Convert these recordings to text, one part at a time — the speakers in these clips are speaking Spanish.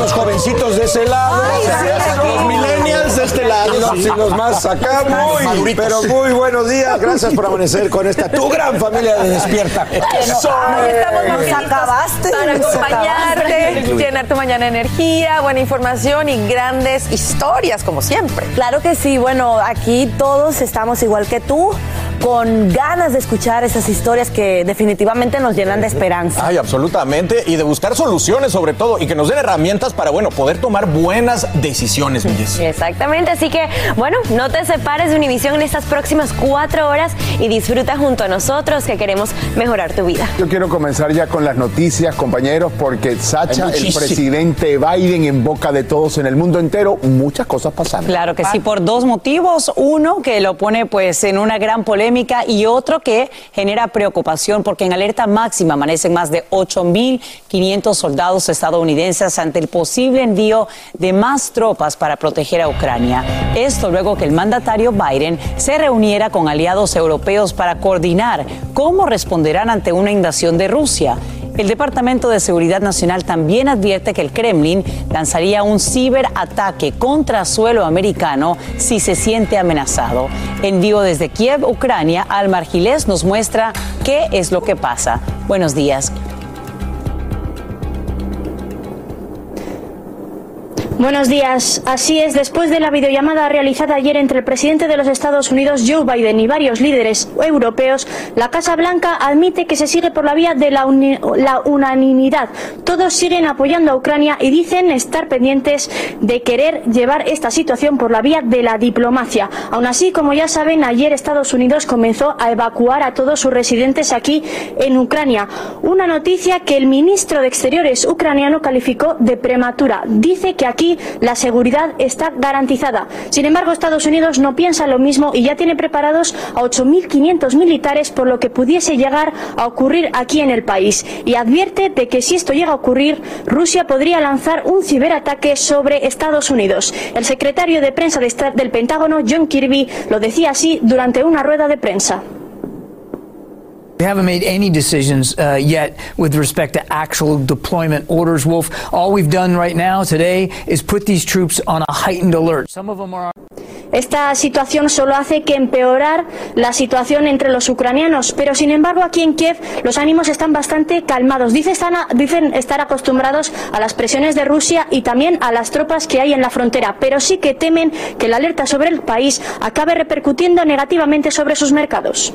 Los jovencitos de ese lado, los millennials de este lado, si los más acá, muy, pero muy buenos días, gracias por amanecer con esta tu gran familia de Despierta. Eso. Nos acabaste. Para acompañarte, llenar tu mañana de energía, buena información y grandes historias, como siempre. Claro que sí, bueno, aquí todos estamos igual que tú, con ganas de escuchar esas historias que definitivamente nos llenan de esperanza. Ay, absolutamente, y de buscar soluciones sobre todo, y que nos den herramientas para, bueno, poder tomar buenas decisiones, mi Jessy. Exactamente, así que bueno, no te separes de Univisión en estas próximas cuatro horas y disfruta junto a nosotros que queremos mejorar tu vida. Yo quiero comenzar ya con las noticias, compañeros, porque Sacha, el presidente Biden en boca de todos en el mundo entero, muchas cosas pasaron. Claro que sí, por dos motivos. Uno, que lo pone pues en una gran polémica y otro que genera preocupación porque en alerta máxima amanecen más de 8.500 soldados estadounidenses ante el posible envío de más tropas para proteger a Ucrania. Esto luego que el mandatario Biden se reuniera con aliados europeos para coordinar cómo responderán ante una invasión de Rusia. El Departamento de Seguridad Nacional también advierte que el Kremlin lanzaría un ciberataque contra suelo americano si se siente amenazado. En vivo desde Kiev, Ucrania, Almar Gilés nos muestra qué es lo que pasa. Buenos días. Buenos días. Así es, después de la videollamada realizada ayer entre el presidente de los Estados Unidos, Joe Biden, y varios líderes europeos, la Casa Blanca admite que se sigue por la vía de la, unanimidad. Todos siguen apoyando a Ucrania y dicen estar pendientes de querer llevar esta situación por la vía de la diplomacia. Aún así, como ya saben, ayer Estados Unidos comenzó a evacuar a todos sus residentes aquí en Ucrania. Una noticia que el ministro de Exteriores ucraniano calificó de prematura. Dice que aquí la seguridad está garantizada. Sin embargo, Estados Unidos no piensa lo mismo y ya tiene preparados a 8.500 militares por lo que pudiese llegar a ocurrir aquí en el país. Y advierte de que si esto llega a ocurrir, Rusia podría lanzar un ciberataque sobre Estados Unidos. El secretario de prensa del Pentágono, John Kirby, lo decía así durante una rueda de prensa. We haven't made any decisions uh, yet with respect to actual deployment orders, Wolf. All we've done right now today is put these troops on a heightened alert. Are. Esta situación solo hace que empeorar la situación entre los ucranianos, pero sin embargo aquí en Kiev los ánimos están bastante calmados. Dicen estar acostumbrados a las presiones de Rusia y también a las tropas que hay en la frontera, pero sí que temen que la alerta sobre el país acabe repercutiendo negativamente sobre sus mercados.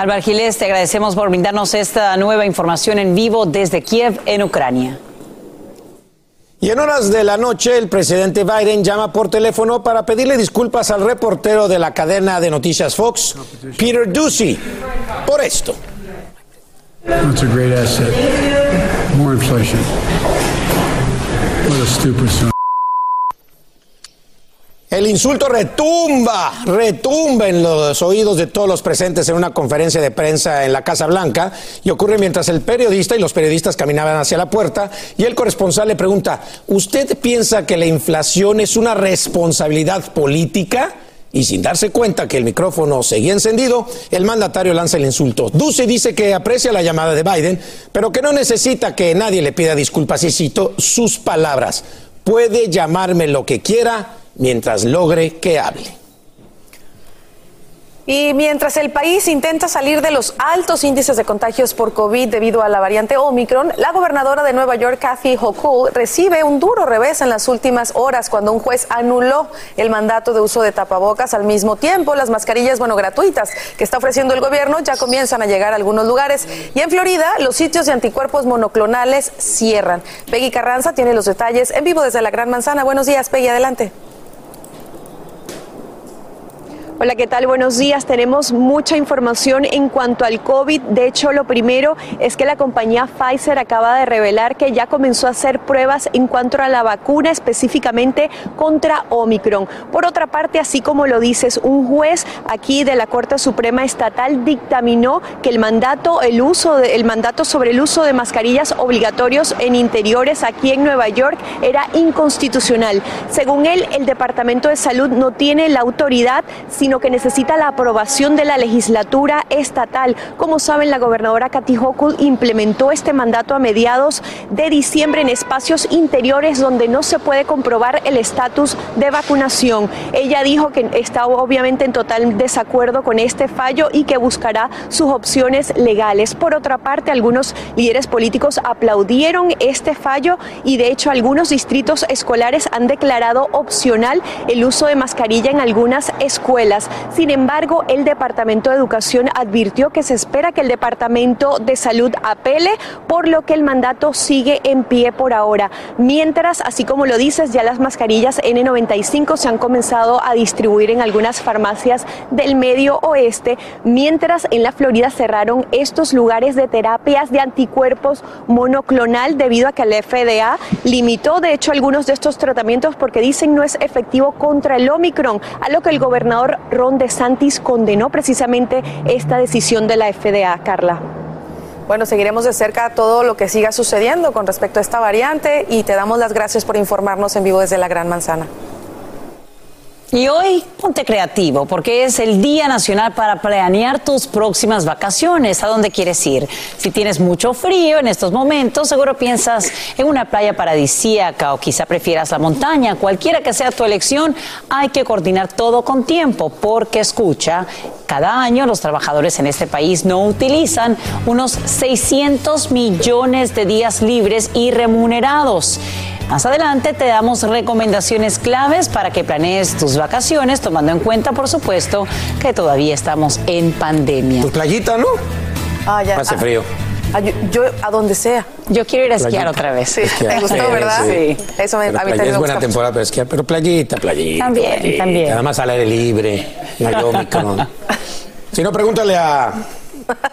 Álvaro Gilés, te agradecemos por brindarnos esta nueva información en vivo desde Kiev, en Ucrania. Y en horas de la noche, el presidente Biden llama por teléfono para pedirle disculpas al reportero de la cadena de noticias Fox, Peter Ducey, por esto. That's a great asset. More inflation. What a stupid son. El insulto retumba, retumba en los oídos de todos los presentes en una conferencia de prensa en la Casa Blanca y ocurre mientras el periodista y los periodistas caminaban hacia la puerta y el corresponsal le pregunta, ¿usted piensa que la inflación es una responsabilidad política? Y sin darse cuenta que el micrófono seguía encendido, el mandatario lanza el insulto. Duce dice que aprecia la llamada de Biden, pero que no necesita que nadie le pida disculpas y cito sus palabras. Puede llamarme lo que quiera mientras logre que hable. Y mientras el país intenta salir de los altos índices de contagios por COVID debido a la variante Omicron, la gobernadora de Nueva York, Kathy Hochul, recibe un duro revés en las últimas horas cuando un juez anuló el mandato de uso de tapabocas. Al mismo tiempo, las mascarillas, bueno, gratuitas que está ofreciendo el gobierno ya comienzan a llegar a algunos lugares. Y en Florida, los sitios de anticuerpos monoclonales cierran. Peggy Carranza tiene los detalles en vivo desde la Gran Manzana. Buenos días, Peggy, adelante. Hola, ¿qué tal? Buenos días. Tenemos mucha información en cuanto al COVID. De hecho, lo primero es que la compañía Pfizer acaba de revelar que ya comenzó a hacer pruebas en cuanto a la vacuna específicamente contra Omicron. Por otra parte, así como lo dices, un juez aquí de la Corte Suprema Estatal dictaminó que el mandato, el uso de, el mandato sobre el uso de mascarillas obligatorios en interiores aquí en Nueva York era inconstitucional. Según él, el Departamento de Salud no tiene la autoridad, sino que necesita la aprobación de la legislatura estatal. Como saben, la gobernadora Kathy Hochul implementó este mandato a mediados de diciembre en espacios interiores donde no se puede comprobar el estatus de vacunación. Ella dijo que está obviamente en total desacuerdo con este fallo y que buscará sus opciones legales. Por otra parte, algunos líderes políticos aplaudieron este fallo y de hecho algunos distritos escolares han declarado opcional el uso de mascarilla en algunas escuelas. Sin embargo, el Departamento de Educación advirtió que se espera que el Departamento de Salud apele, por lo que el mandato sigue en pie por ahora. Mientras, así como lo dices, ya las mascarillas N95 se han comenzado a distribuir en algunas farmacias del medio oeste, mientras en la Florida cerraron estos lugares de terapias de anticuerpos monoclonal debido a que la FDA limitó, de hecho, algunos de estos tratamientos porque dicen no es efectivo contra el Omicron, a lo que el gobernador Ron DeSantis condenó precisamente esta decisión de la FDA, Carla. Bueno, seguiremos de cerca todo lo que siga sucediendo con respecto a esta variante y te damos las gracias por informarnos en vivo desde la Gran Manzana. Y hoy ponte creativo porque es el Día Nacional para planear tus próximas vacaciones. ¿A dónde quieres ir? Si tienes mucho frío en estos momentos, seguro piensas en una playa paradisíaca o quizá prefieras la montaña. Cualquiera que sea tu elección, hay que coordinar todo con tiempo porque escucha, cada año los trabajadores en este país no utilizan unos 600 millones de días libres y remunerados. Más adelante te damos recomendaciones claves para que planees tus vacaciones, tomando en cuenta, por supuesto, que todavía estamos en pandemia. Tu playita, ¿no? Ah, ya. Hace Ah, frío. ah, yo, yo a donde sea. Yo quiero ir a esquiar Playita. otra vez. Sí, Esquiar. te gustó, Sí, ¿verdad? sí. Eso me, a mí también es buena temporada para esquiar, pero playita, playita. También, playita. también. Además al aire libre, no hay. Si no, pregúntale a...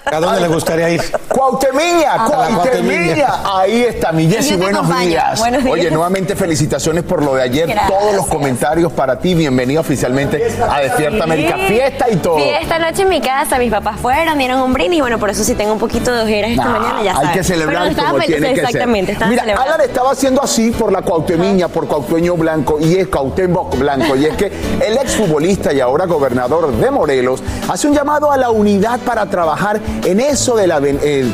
¿A dónde le gustaría ir? Cuauhtemiña, A la Cuauhtemiña. Cuauhtemiña. Ahí está, mi Jessy, buenos días. Buenos días. Oye, nuevamente felicitaciones por lo de ayer. Gracias. Todos los comentarios para ti. Bienvenido oficialmente a Despierta América. Fiesta y todo. Sí, esta noche en mi casa, mis papás fueron, dieron un brindis y bueno, por eso sí tengo un poquito de ojeras esta Nah, mañana, ya hay sabes. que celebrar Pero como feliz, tiene que Exactamente, ser. Mira, celebrando. Alan estaba haciendo así por la Cuauhtemiña, por Cuauhteño Blanco y es Cuauhtémoc Blanco. Y es que el exfutbolista y ahora gobernador de Morelos hace un llamado a la unidad para trabajar en eso de la,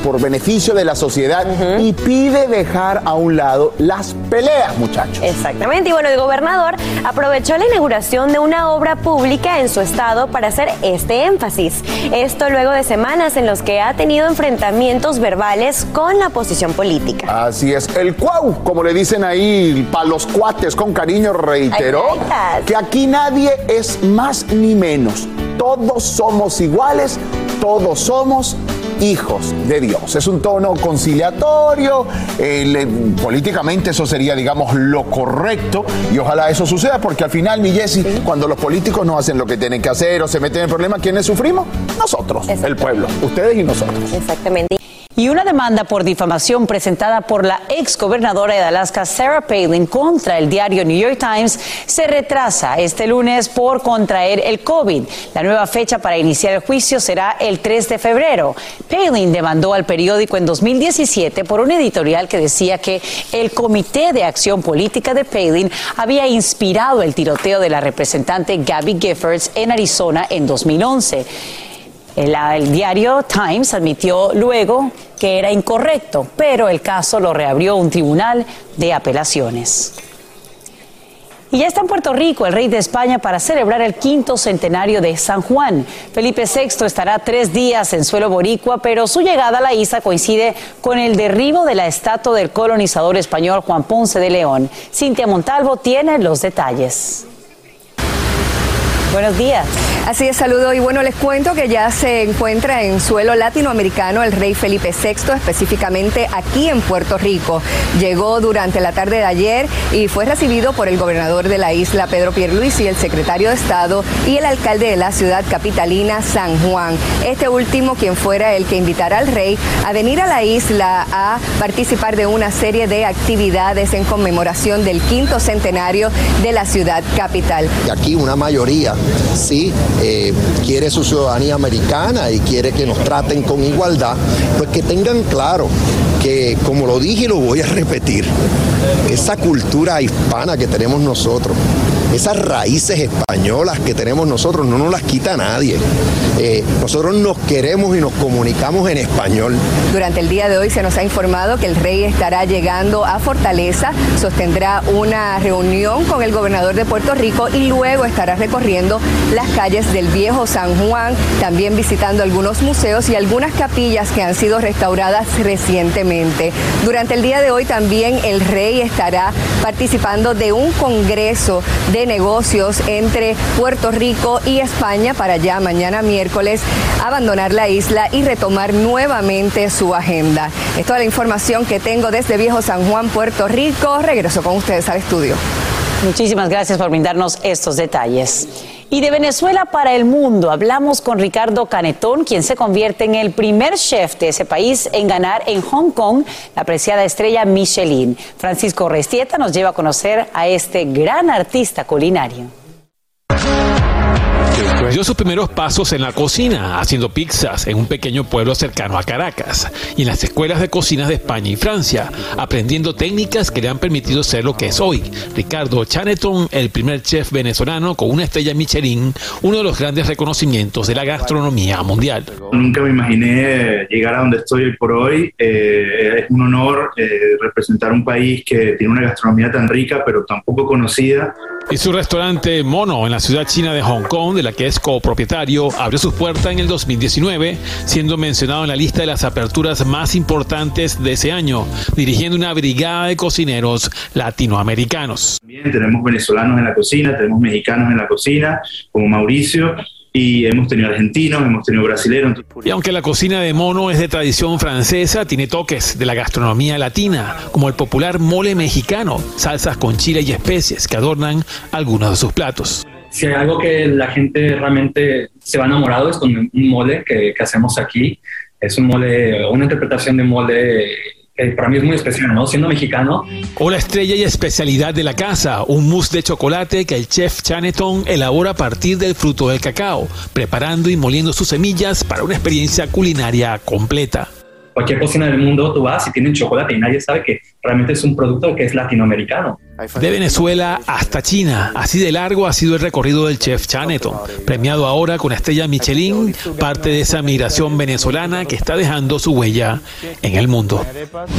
por beneficio de la sociedad y pide dejar a un lado las peleas, muchachos. Exactamente, y bueno, el gobernador aprovechó la inauguración de una obra pública en su estado para hacer este énfasis. Esto luego de semanas en los que ha tenido enfrentamientos verbales con la oposición política. Así es, el cuau, como le dicen ahí para los cuates con cariño, reiteró que aquí nadie es más ni menos. Todos somos iguales, todos somos hijos de Dios. Es un tono conciliatorio, eh, le- políticamente eso sería, digamos, lo correcto y ojalá eso suceda porque al final, mi Jessy, cuando los políticos no hacen lo que tienen que hacer o se meten en problemas, ¿quiénes sufrimos? Nosotros, el pueblo, ustedes y nosotros. Exactamente. Y una demanda por difamación presentada por la ex gobernadora de Alaska, Sarah Palin, contra el diario New York Times se retrasa este lunes por contraer el COVID. La nueva fecha para iniciar el juicio será el 3 de febrero. Palin demandó al periódico en 2017 por un editorial que decía que el Comité de Acción Política de Palin había inspirado el tiroteo de la representante Gabby Giffords en Arizona en 2011. El, diario Times admitió luego que era incorrecto, pero el caso lo reabrió un tribunal de apelaciones. Y ya está en Puerto Rico el rey de España para celebrar el quinto centenario de San Juan. Felipe VI estará tres días en suelo boricua, pero su llegada a la isla coincide con el derribo de la estatua del colonizador español Juan Ponce de León. Cintia Montalvo tiene los detalles. Buenos días. Así es, saludo y bueno, les cuento que ya se encuentra en suelo latinoamericano el rey Felipe VI, específicamente aquí en Puerto Rico. Llegó durante la tarde de ayer y fue recibido por el gobernador de la isla, Pedro Pierluisi, el secretario de Estado y el alcalde de la ciudad capitalina, San Juan. Este último, quien fuera el que invitara al rey a venir a la isla a participar de una serie de actividades en conmemoración del quinto centenario de la ciudad capital. Y aquí una mayoría sí eh, quiere su ciudadanía americana y quiere que nos traten con igualdad, pues que tengan claro que, como lo dije y lo voy a repetir, esa cultura hispana que tenemos nosotros, esas raíces españolas que tenemos nosotros no nos las quita nadie. Eh, nosotros nos queremos y nos comunicamos en español. Durante el día de hoy se nos ha informado que el rey estará llegando a Fortaleza, sostendrá una reunión con el gobernador de Puerto Rico y luego estará recorriendo las calles del viejo San Juan, también visitando algunos museos y algunas capillas que han sido restauradas recientemente. Durante el día de hoy también el rey estará participando de un congreso de negocios entre Puerto Rico y España para ya mañana miércoles abandonar la isla y retomar nuevamente su agenda. Es toda la información que tengo desde Viejo San Juan, Puerto Rico. Regreso con ustedes al estudio. Muchísimas gracias por brindarnos estos detalles. Y de Venezuela para el mundo, hablamos con Ricardo Canetón, quien se convierte en el primer chef de ese país en ganar en Hong Kong la apreciada estrella Michelin. Francisco Restieta nos lleva a conocer a este gran artista culinario. Dio sus primeros pasos en la cocina, haciendo pizzas en un pequeño pueblo cercano a Caracas y en las escuelas de cocina de España y Francia, aprendiendo técnicas que le han permitido ser lo que es hoy. Ricardo Chaneton, el primer chef venezolano con una estrella Michelin, uno de los grandes reconocimientos de la gastronomía mundial. Nunca me imaginé llegar a donde estoy hoy por hoy. Eh, es un honor eh, representar un país que tiene una gastronomía tan rica pero tan poco conocida. Y su restaurante Mono en la ciudad china de Hong Kong, de la que es copropietario, abrió sus puertas en el 2019, siendo mencionado en la lista de las aperturas más importantes de ese año, dirigiendo una brigada de cocineros latinoamericanos. También tenemos venezolanos en la cocina, tenemos mexicanos en la cocina, como Mauricio, y hemos tenido argentinos, hemos tenido brasileños. Y aunque la cocina de mono es de tradición francesa, tiene toques de la gastronomía latina, como el popular mole mexicano, salsas con chile y especies que adornan algunos de sus platos. Si hay algo que la gente realmente se va enamorado es con un mole que, que hacemos aquí. Es un mole, una interpretación de mole que para mí es muy especial, ¿no? Siendo mexicano. La estrella y especialidad de la casa, un mousse de chocolate que el chef Chaneton elabora a partir del fruto del cacao, preparando y moliendo sus semillas para una experiencia culinaria completa. Cualquier cocina del mundo tú vas y tienen chocolate y nadie sabe que realmente es un producto que es latinoamericano. De Venezuela hasta China, así de largo ha sido el recorrido del chef Chaneton, premiado ahora con estrella Michelin, parte de esa migración venezolana que está dejando su huella en el mundo.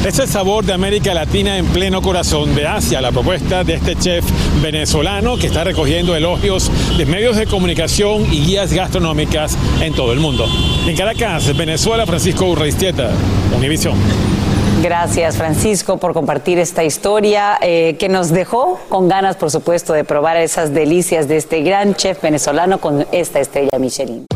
Es el sabor de América Latina en pleno corazón de Asia, la propuesta de este chef venezolano que está recogiendo elogios de medios de comunicación y guías gastronómicas en todo el mundo. En Caracas, Venezuela, Francisco Urreistieta, Univisión. Gracias, Francisco, por compartir esta historia eh, que nos dejó con ganas, por supuesto, de probar esas delicias de este gran chef venezolano con esta estrella Michelin.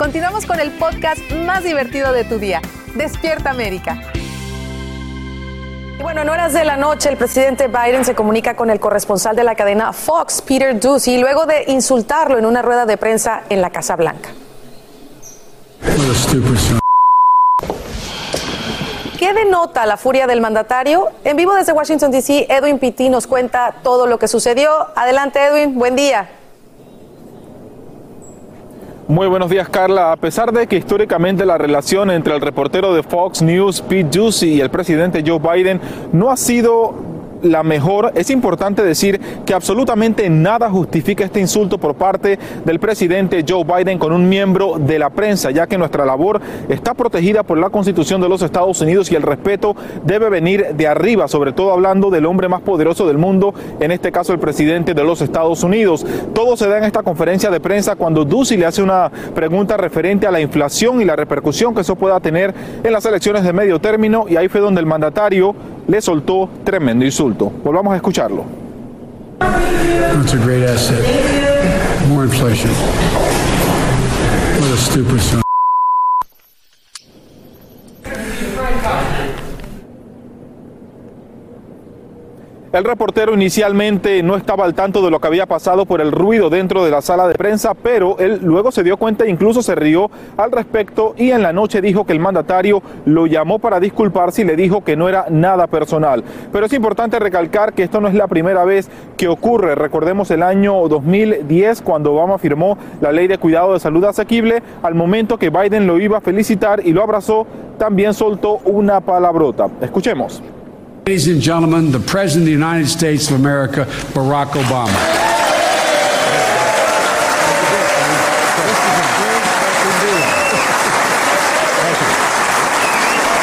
Continuamos con el podcast más divertido de tu día, Despierta América. Bueno, en horas de la noche el presidente Biden se comunica con el corresponsal de la cadena Fox, Peter Ducey, luego de insultarlo en una rueda de prensa en la Casa Blanca. ¿Qué denota la furia del mandatario? En vivo desde Washington, D.C., Edwin Pitti nos cuenta todo lo que sucedió. Adelante, Edwin, buen día. Muy buenos días, Carla. A pesar de que históricamente la relación entre el reportero de Fox News, Pete Ducey, y el presidente Joe Biden no ha sido la mejor, es importante decir que absolutamente nada justifica este insulto por parte del presidente Joe Biden con un miembro de la prensa, ya que nuestra labor está protegida por la Constitución de los Estados Unidos y el respeto debe venir de arriba, sobre todo hablando del hombre más poderoso del mundo, en este caso el presidente de los Estados Unidos. Todo se da en esta conferencia de prensa cuando Ducey le hace una pregunta referente a la inflación y la repercusión que eso pueda tener en las elecciones de medio término y ahí fue donde el mandatario le soltó tremendo insulto. Volvamos a escucharlo. That's a great asset. More inflation. What a stupid son. El reportero inicialmente no estaba al tanto de lo que había pasado por el ruido dentro de la sala de prensa, pero él luego se dio cuenta e incluso se rió al respecto y en la noche dijo que el mandatario lo llamó para disculparse y le dijo que no era nada personal. Pero es importante recalcar que esto no es la primera vez que ocurre. Recordemos el año 2010 cuando Obama firmó la ley de cuidado de salud asequible, al momento que Biden lo iba a felicitar y lo abrazó, también soltó una palabrota. Escuchemos. Ladies and gentlemen, the President of the United States of America, Barack Obama.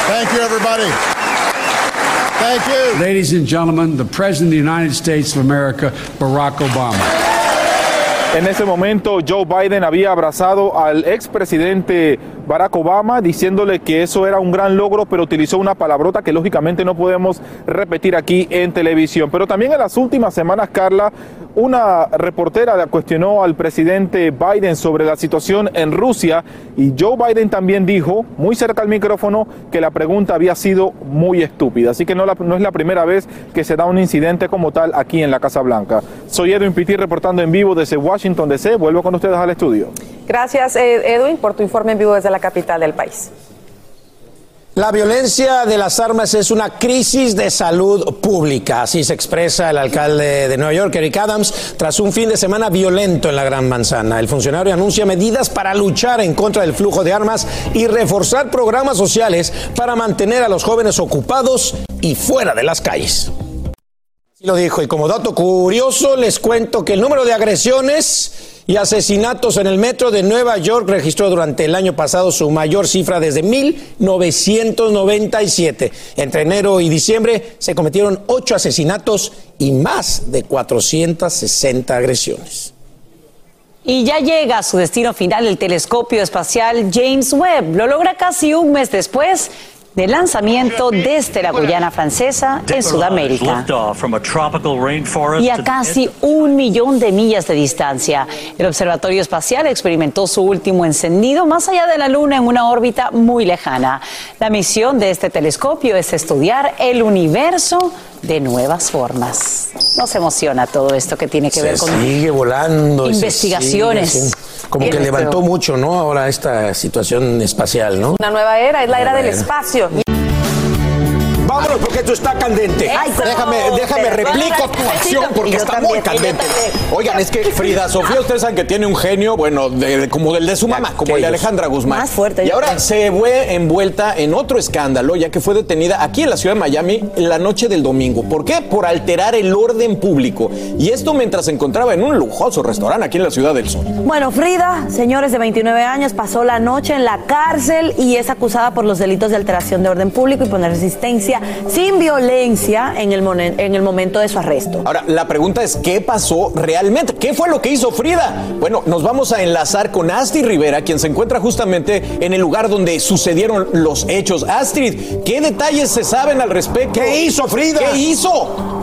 Thank you, everybody. Thank you. Ladies and gentlemen, the President of the United States of America, Barack Obama. En ese momento Joe Biden había abrazado al expresidente Barack Obama diciéndole que eso era un gran logro, pero utilizó una palabrota que lógicamente no podemos repetir aquí en televisión. Pero también en las últimas semanas, Carla, una reportera cuestionó al presidente Biden sobre la situación en Rusia y Joe Biden también dijo, muy cerca al micrófono, que la pregunta había sido muy estúpida. Así que no, es la primera vez que se da un incidente como tal aquí en la Casa Blanca. Soy Edwin Pitti reportando en vivo desde Washington DC. Vuelvo con ustedes al estudio. Gracias, Edwin, por tu informe en vivo desde la capital del país. La violencia de las armas es una crisis de salud pública, así se expresa el alcalde de Nueva York, Eric Adams, tras un fin de semana violento en la Gran Manzana. El funcionario anuncia medidas para luchar en contra del flujo de armas y reforzar programas sociales para mantener a los jóvenes ocupados y fuera de las calles. Lo dijo. Y como dato curioso, les cuento que el número de agresiones y asesinatos en el metro de Nueva York registró durante el año pasado su mayor cifra desde 1997. Entre enero y diciembre se cometieron ocho asesinatos y más de 460 agresiones. Y ya llega a su destino final el telescopio espacial James Webb. Lo logra casi un mes después del lanzamiento desde la Guyana francesa en Sudamérica. Y a casi un millón de millas de distancia. El Observatorio Espacial experimentó su último encendido más allá de la Luna en una órbita muy lejana. La misión de este telescopio es estudiar el universo de nuevas formas. Nos emociona todo esto que tiene que ver con sigue volando. se investigaciones. sigue como que levantó mucho, ¿no? Ahora esta situación espacial, ¿no? Una nueva era, es la era del espacio. Vámonos porque esto está candente. Déjame, déjame replico tu acción porque está también, muy candente. Oigan, es que Frida Sofía, ustedes saben que tiene un genio, bueno, de- de- como del de su mamá, como el de Alejandra Guzmán. Más fuerte, Y ahora creo. se fue envuelta en otro escándalo, ya que fue detenida aquí en la ciudad de Miami la noche del domingo. ¿Por qué? Por alterar el orden público. Y esto mientras se encontraba en un lujoso restaurante aquí en la ciudad del Sol. Bueno, Frida, señores de 29 años, pasó la noche en la cárcel y es acusada por los delitos de alteración de orden público y poner resistencia sin violencia en el, monen- en el momento de su arresto. Ahora, la pregunta es, ¿qué pasó realmente? ¿Qué fue lo que hizo Frida? Bueno, nos vamos a enlazar con Astrid Rivera, quien se encuentra justamente en el lugar donde sucedieron los hechos. Astrid, ¿qué detalles se saben al respecto? ¿Qué hizo Frida? ¿Qué hizo?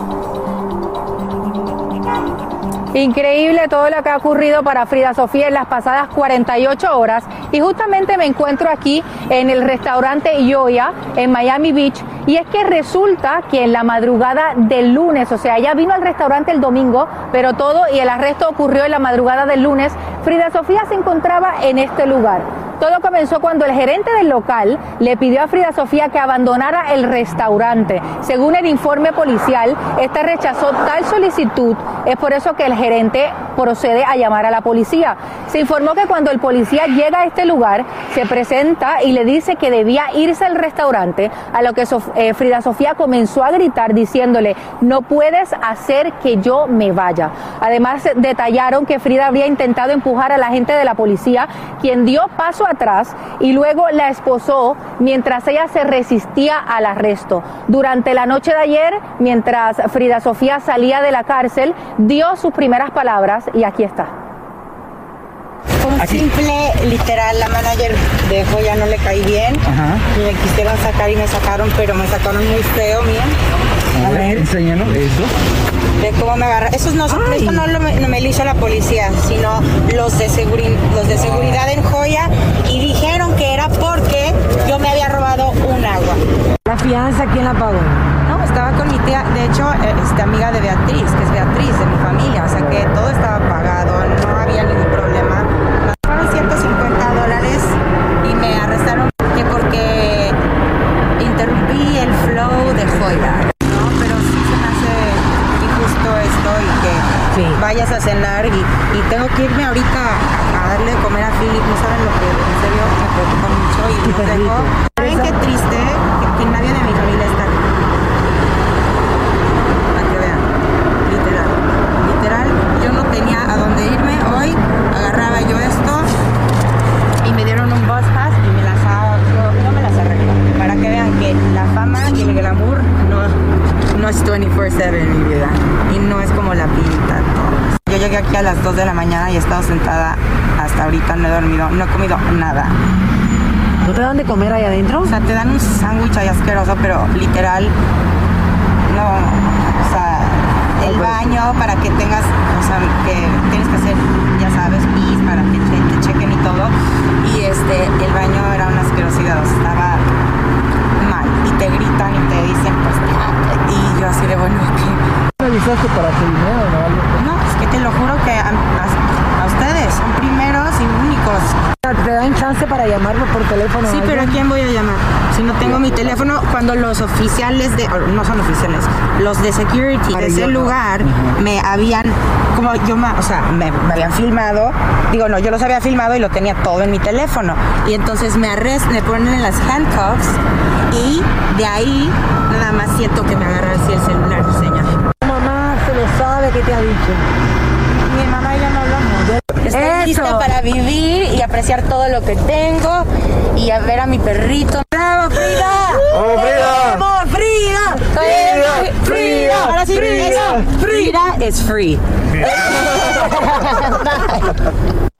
Increíble todo lo que ha ocurrido para Frida Sofía en las pasadas 48 horas y justamente me encuentro aquí en el restaurante Yoya en Miami Beach y es que resulta que en la madrugada del lunes, o sea, ella vino al restaurante el domingo, pero todo y el arresto ocurrió en la madrugada del lunes, Frida Sofía se encontraba en este lugar. Todo comenzó cuando el gerente del local le pidió a Frida Sofía que abandonara el restaurante. Según el informe policial, esta rechazó tal solicitud. Es por eso que el gerente procede a llamar a la policía. Se informó que cuando el policía llega a este lugar, se presenta y le dice que debía irse al restaurante, a lo que Sof- eh, Frida Sofía comenzó a gritar diciéndole, no puedes hacer que yo me vaya. Además, detallaron que Frida habría intentado empujar a la gente de la policía, quien dio paso atrás y luego la esposó mientras ella se resistía al arresto. Durante la noche de ayer, mientras Frida Sofía salía de la cárcel, dio sus primeras palabras y aquí está. Un simple, literal, la manager de Joya no le caí bien. Y me quisieron sacar y me sacaron, pero me sacaron muy feo, miren. A ver, enséñanos eso. De cómo me agarra. Eso no, esto no, lo, no me lo hizo la policía, sino los de, seguri- los de seguridad en Joya. Y dijeron que era porque yo me había robado un agua. ¿La fianza quién la pagó? De hecho, este, amiga de Beatriz, que es Beatriz de mi familia, o sea que todo estaba pagado, no había ningún problema. Me pagaron 150 dólares y me arrestaron que porque interrumpí el flow de joya, ¿no? Pero sí se me hace injusto esto y que vayas a cenar y, y tengo que irme ahorita a darle de comer a Philip, no saben lo que en serio me preocupa mucho y dejo. ¿Saben qué triste? Que, que nadie de mi familia está aquí. Para que vean, literal, literal, yo no tenía a dónde irme hoy, agarraba yo esto y me dieron un bus pass y me las yo, yo me las arreglo. Para que vean que la fama y el glamour no, no es 24-7 en mi vida y no es como la pinta. todo. Yo llegué aquí a las 2 de la mañana y he estado sentada hasta ahorita, no he dormido, no he comido nada. ¿No te dan de comer ahí adentro? O sea, te dan un sándwich ahí asqueroso, pero literal, no, o sea, el baño para que tengas, sea, que tienes que hacer, ya sabes, pis para que te, te chequen y todo. Y este, el baño era una asquerosidad, o sea, estaba mal. Y te gritan y te dicen, pues, y yo así de bueno, ¿qué? ¿Revisaste para tu dinero o algo? No, es que te lo juro que a, a- a ustedes son primeros y únicos. ¿Te dan chance para llamarme por teléfono? Sí, pero ¿a quién voy a llamar? Si no tengo mi teléfono, cuando los oficiales de, no son oficiales, los de security de ese lugar me habían, como yo, o sea, me, me habían filmado, digo, no, yo los había filmado y lo tenía todo en mi teléfono. Y entonces me arrestan, me ponen en las handcuffs y de ahí nada más siento que me agarra así el celular, señor. Mamá se lo sabe que te ha dicho. Mi mamá y yo no hablamos. Estoy lista para vivir y apreciar todo lo que tengo y a ver a mi perrito. ¡Bravo, Frida! ¡Vamos, Frida! ¡Vamos, Frida! Frida, Frida, Ahora sí, Frida. Eso. Frida es free.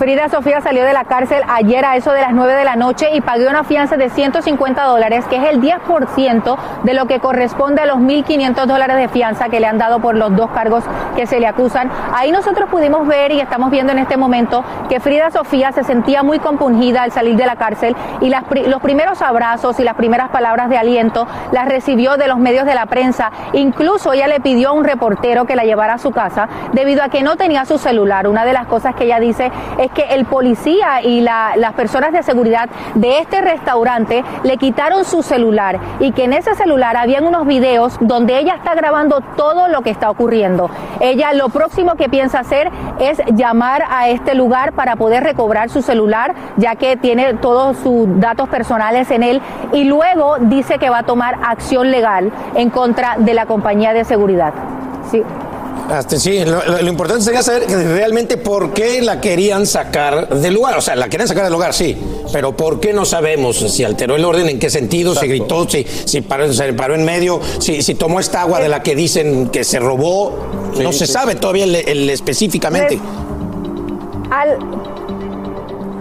Frida Sofía salió de la cárcel ayer a eso de las 9 de la noche y pagó una fianza de 150 dólares, que es el 10% de lo que corresponde a los 1.500 dólares de fianza que le han dado por los dos cargos que se le acusan. Ahí nosotros pudimos ver y estamos viendo en este momento que Frida Sofía se sentía muy compungida al salir de la cárcel y los primeros abrazos y las primeras palabras de aliento las recibió de los medios de la prensa. Incluso ella le pidió a un reportero que la llevara a su casa debido a que no tenía su celular. Una de las cosas que ella dice es que el policía y las personas de seguridad de este restaurante le quitaron su celular y que en ese celular habían unos videos donde ella está grabando todo lo que está ocurriendo. Ella lo próximo que piensa hacer es llamar a este lugar para poder recobrar su celular, ya que tiene todos sus datos personales en él y luego dice que va a tomar acción legal en contra de la compañía de seguridad. Sí. Hasta, sí, lo, importante sería saber realmente por qué la querían sacar del lugar. O sea, la querían sacar del lugar, sí, pero por qué no sabemos si alteró el orden, en qué sentido, si gritó, si, si paró, se paró en medio, si, si tomó esta agua de la que dicen que se robó. no se sabe todavía el, específicamente. Al,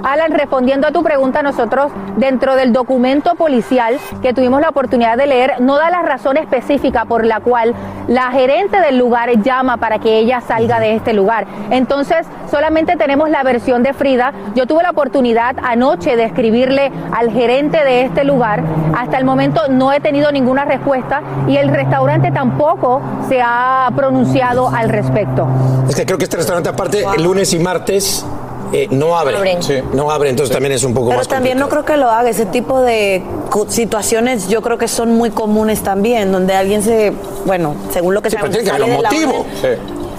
Alan, respondiendo a tu pregunta, nosotros dentro del documento policial que tuvimos la oportunidad de leer, no da la razón específica por la cual la gerente del lugar llama para que ella salga de este lugar. Entonces, solamente tenemos la versión de Frida. Yo tuve la oportunidad anoche de escribirle al gerente de este lugar. Hasta el momento no he tenido ninguna respuesta y el restaurante tampoco se ha pronunciado al respecto. Es que creo que este restaurante aparte el lunes y martes eh, no abre. No abre, entonces también es un poco Pero más también no creo que lo haga. Ese tipo de situaciones yo creo que son muy comunes también, donde alguien se, bueno, según lo que sí, sabemos, pero tiene que haber un motivo.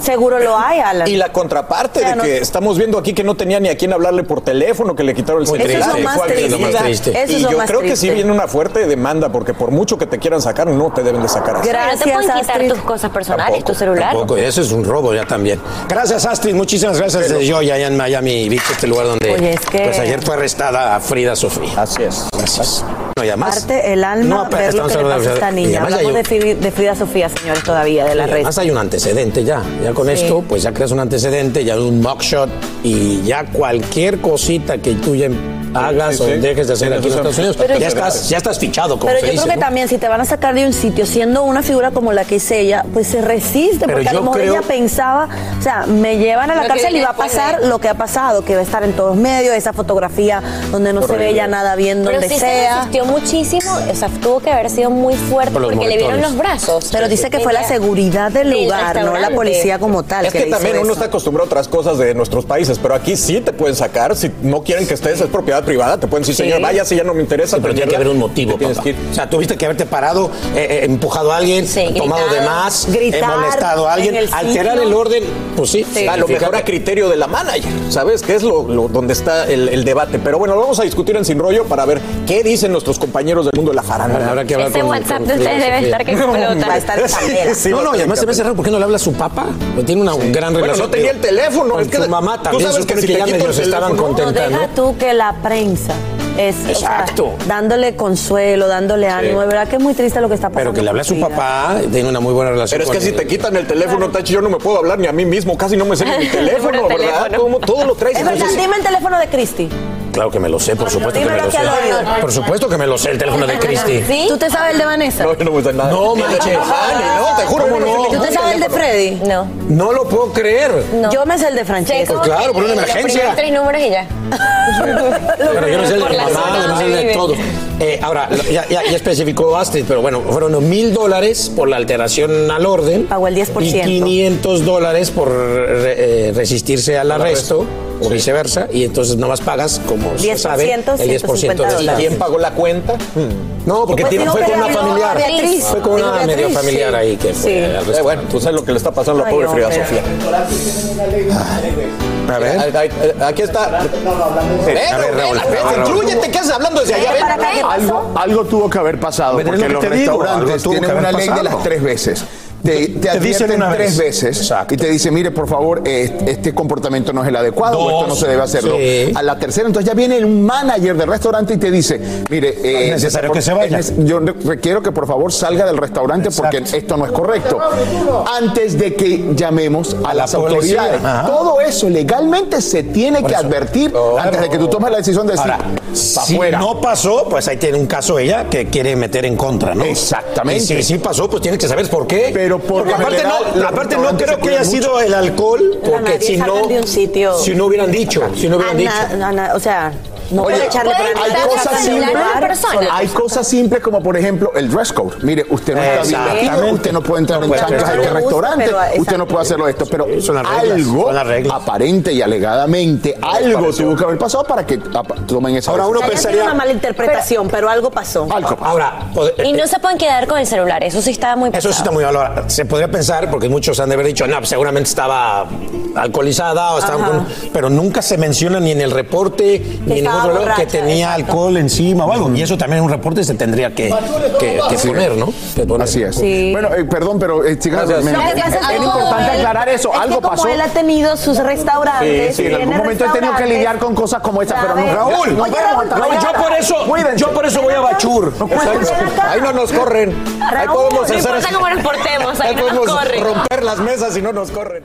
Seguro lo hay, Alan. Y la contraparte de que estamos viendo aquí que no tenía ni a quién hablarle por teléfono, que le quitaron el celular. Eso es lo más triste. y yo creo que sí viene una fuerte demanda, porque por mucho que te quieran sacar, no te deben de sacar así. Gracias, no te pueden quitar tus cosas personales, tu celular. Tampoco, eso es un robo ya también. Gracias, Astrid. Muchísimas gracias yo allá en Miami Beach, este lugar donde Oye, es que... pues ayer fue arrestada Frida Sofía. Así es. Gracias. No, y además, Parte el alma No, ver lo que le pasa a esta de- niña. Hablamos hay de, Frida, de Frida Sofía, señores, todavía, del Y arresto. además hay un antecedente ya. Ya con Sí. esto, pues ya creas un antecedente, ya un mugshot y ya cualquier cosita que tú ya hagas sí, o sí. dejes de hacer aquí en Estados Unidos, Pero ya estás, ya estás fichado, como Pero se yo dice. creo que ¿no? también si te van a sacar de un sitio siendo una figura como la que es ella, pues se resiste, Pero porque a yo lo mejor creo- ella pensaba, o sea, me llevan a la Lo cárcel y va a pasar de- lo que ha pasado, que va a estar en todos medios, esa fotografía donde no se ve ya nada bien Pero donde sí se sea. resistió muchísimo, o sea, tuvo que haber sido muy fuerte Por porque le vieron los brazos. Pero dice que fue la Ella- seguridad del lugar, no la policía como tal. Es que, le hizo también uno eso. está acostumbrado a otras cosas de nuestros países, pero aquí sí te pueden sacar. Si no quieren que estés, es propiedad privada, te pueden decir, Sí. señor, vaya, si ya no me interesa. Sí, pero tiene que haber un motivo, papá. que. O sea, tuviste que haberte parado, eh, eh, empujado a alguien, Sí, tomado de más, gritar eh, molestado a alguien, el alterar el orden, pues sí. a lo mejor a criterio de la manager, ¿sabes? Que es lo, lo- donde está el, el debate. Pero bueno, lo vamos a discutir en Sin Rollo para ver qué dicen nuestros compañeros del mundo de la farándula. Habrá que hablar Ese con- WhatsApp con de ustedes debe estar que explota. Va a estar no, no, y además se me hace raro, ¿por qué no le habla a su papá? Pues tiene una gran Bueno, relación. no tenía el teléfono, Con es que su tú mamá también sabes se que si que te ya quito medio el se estaban teléfono- No, contentando. deja tú que la prensa es o sea, Exacto. dándole consuelo, dándole ánimo. De verdad que es muy triste lo que está pasando. Pero que le hable a su papá, tiene una muy buena relación Pero es con que si él. te quitan el teléfono, Tachi, yo no me puedo hablar ni a mí mismo, casi no me sé ni mi teléfono, ¿verdad? teléfono. Todo lo traes. Es verdad, dime el teléfono de Cristi. Claro que me lo sé, por supuesto que me lo sé. Por supuesto que me lo sé, el teléfono de Cristi. ¿Sí? ¿Tú te sabes el de Vanessa? No, yo no me sé nada. No, manches. No, te juro. ¿Cómo yo no? ¿Tú te sabes el de. Freddy? No. No lo puedo creer. Yo me sé el de como claro, que por una emergencia. tres números y ya. Pero yo no sé el de mi mamá, yo no sé el de vive. todo. Eh, ahora, ya, ya, ya especificó Astrid, pero bueno, fueron mil dólares por la alteración al orden. Pagó el 10%. Y 500 dólares por eh, resistirse al arresto, o viceversa, y entonces nomás pagas, como se 10%, sabe, el 10% de. ¿Quién pagó la cuenta? No, porque Pues fue que con una familiar. Beatriz. Fue con una Beatriz, medio familiar sí. ahí que fue Sí. Eh, bueno, tú sabes lo que le está pasando a la pobre Frida. Sofía. A ver. Eh, Aquí está. Incluyete, ¿qué haces hablando desde allá? Algo, algo tuvo que haber pasado, porque lo los que te digo, algo restaurantes que tienen haber una ley de las tres veces. Te, te Te dicen advierten una tres vez. veces y te dice, mire, por favor, eh, este comportamiento no es el adecuado o esto no se debe hacerlo. sí. A la tercera, entonces ya viene un manager del restaurante y te dice, mire, eh, Es necesario que se vaya. es Yo requiero que por favor salga del restaurante porque esto no es correcto. Antes de que llamemos a, las autoridades. Ajá. Todo eso legalmente se tiene que advertir antes de que tú tomes la decisión de decir, Ahora, "Pa' si fuera". no pasó, pues ahí tiene un caso ella que quiere meter en contra, ¿no? Exactamente. Y si sí pasó, pues tiene que saber por qué. Pero por porque aparte no, aparte creo que haya sido el alcohol, porque si no, de un sitio. si no hubieran dicho, si no hubieran dicho. Ana- Ana- o sea, no Oye, puede echarle hay cosas simples. Hay cosas simples como por ejemplo el dress code. Mire, usted no está bien usted no puede entrar en No chanclas a este restaurante, usted no puede hacerlo esto, pero Son las reglas, algo son las reglas. aparente y alegadamente algo pareció. tuvo que haber pasado para que tomen esa Ahora, decisión. uno pensaría- una mala interpretación, pero, algo pasó. Algo pasó. Ahora, pod- Y no se pueden quedar con el celular, eso sí está muy Eso pesado. sí está muy mal. Ahora, se podría pensar, porque muchos han de haber dicho, no, pues seguramente estaba alcoholizada, o estaba Ajá. con-", pero nunca se menciona ni en el reporte, ni en ningún que tenía exacto. alcohol encima o algo. Y eso también en un reporte se tendría que, que- que poner, ¿no? Que poner. Así es. Sí. Bueno, eh, perdón, pero eh, chicas, Gracias. me- que es que como importante él- aclarar eso. es que Algo como pasó. él ha tenido sus restaurantes. Sí, sí, en algún momento he tenido que lidiar con cosas como esta, pero no. Raúl, nos Oye, Raúl, yo por eso, Cuídense. yo por eso voy a Bachur. Ahí no nos corren. Ahí podemos no hacer importa cómo nos portemos, ahí ahí no nos podemos corren. romper las mesas y no nos corren.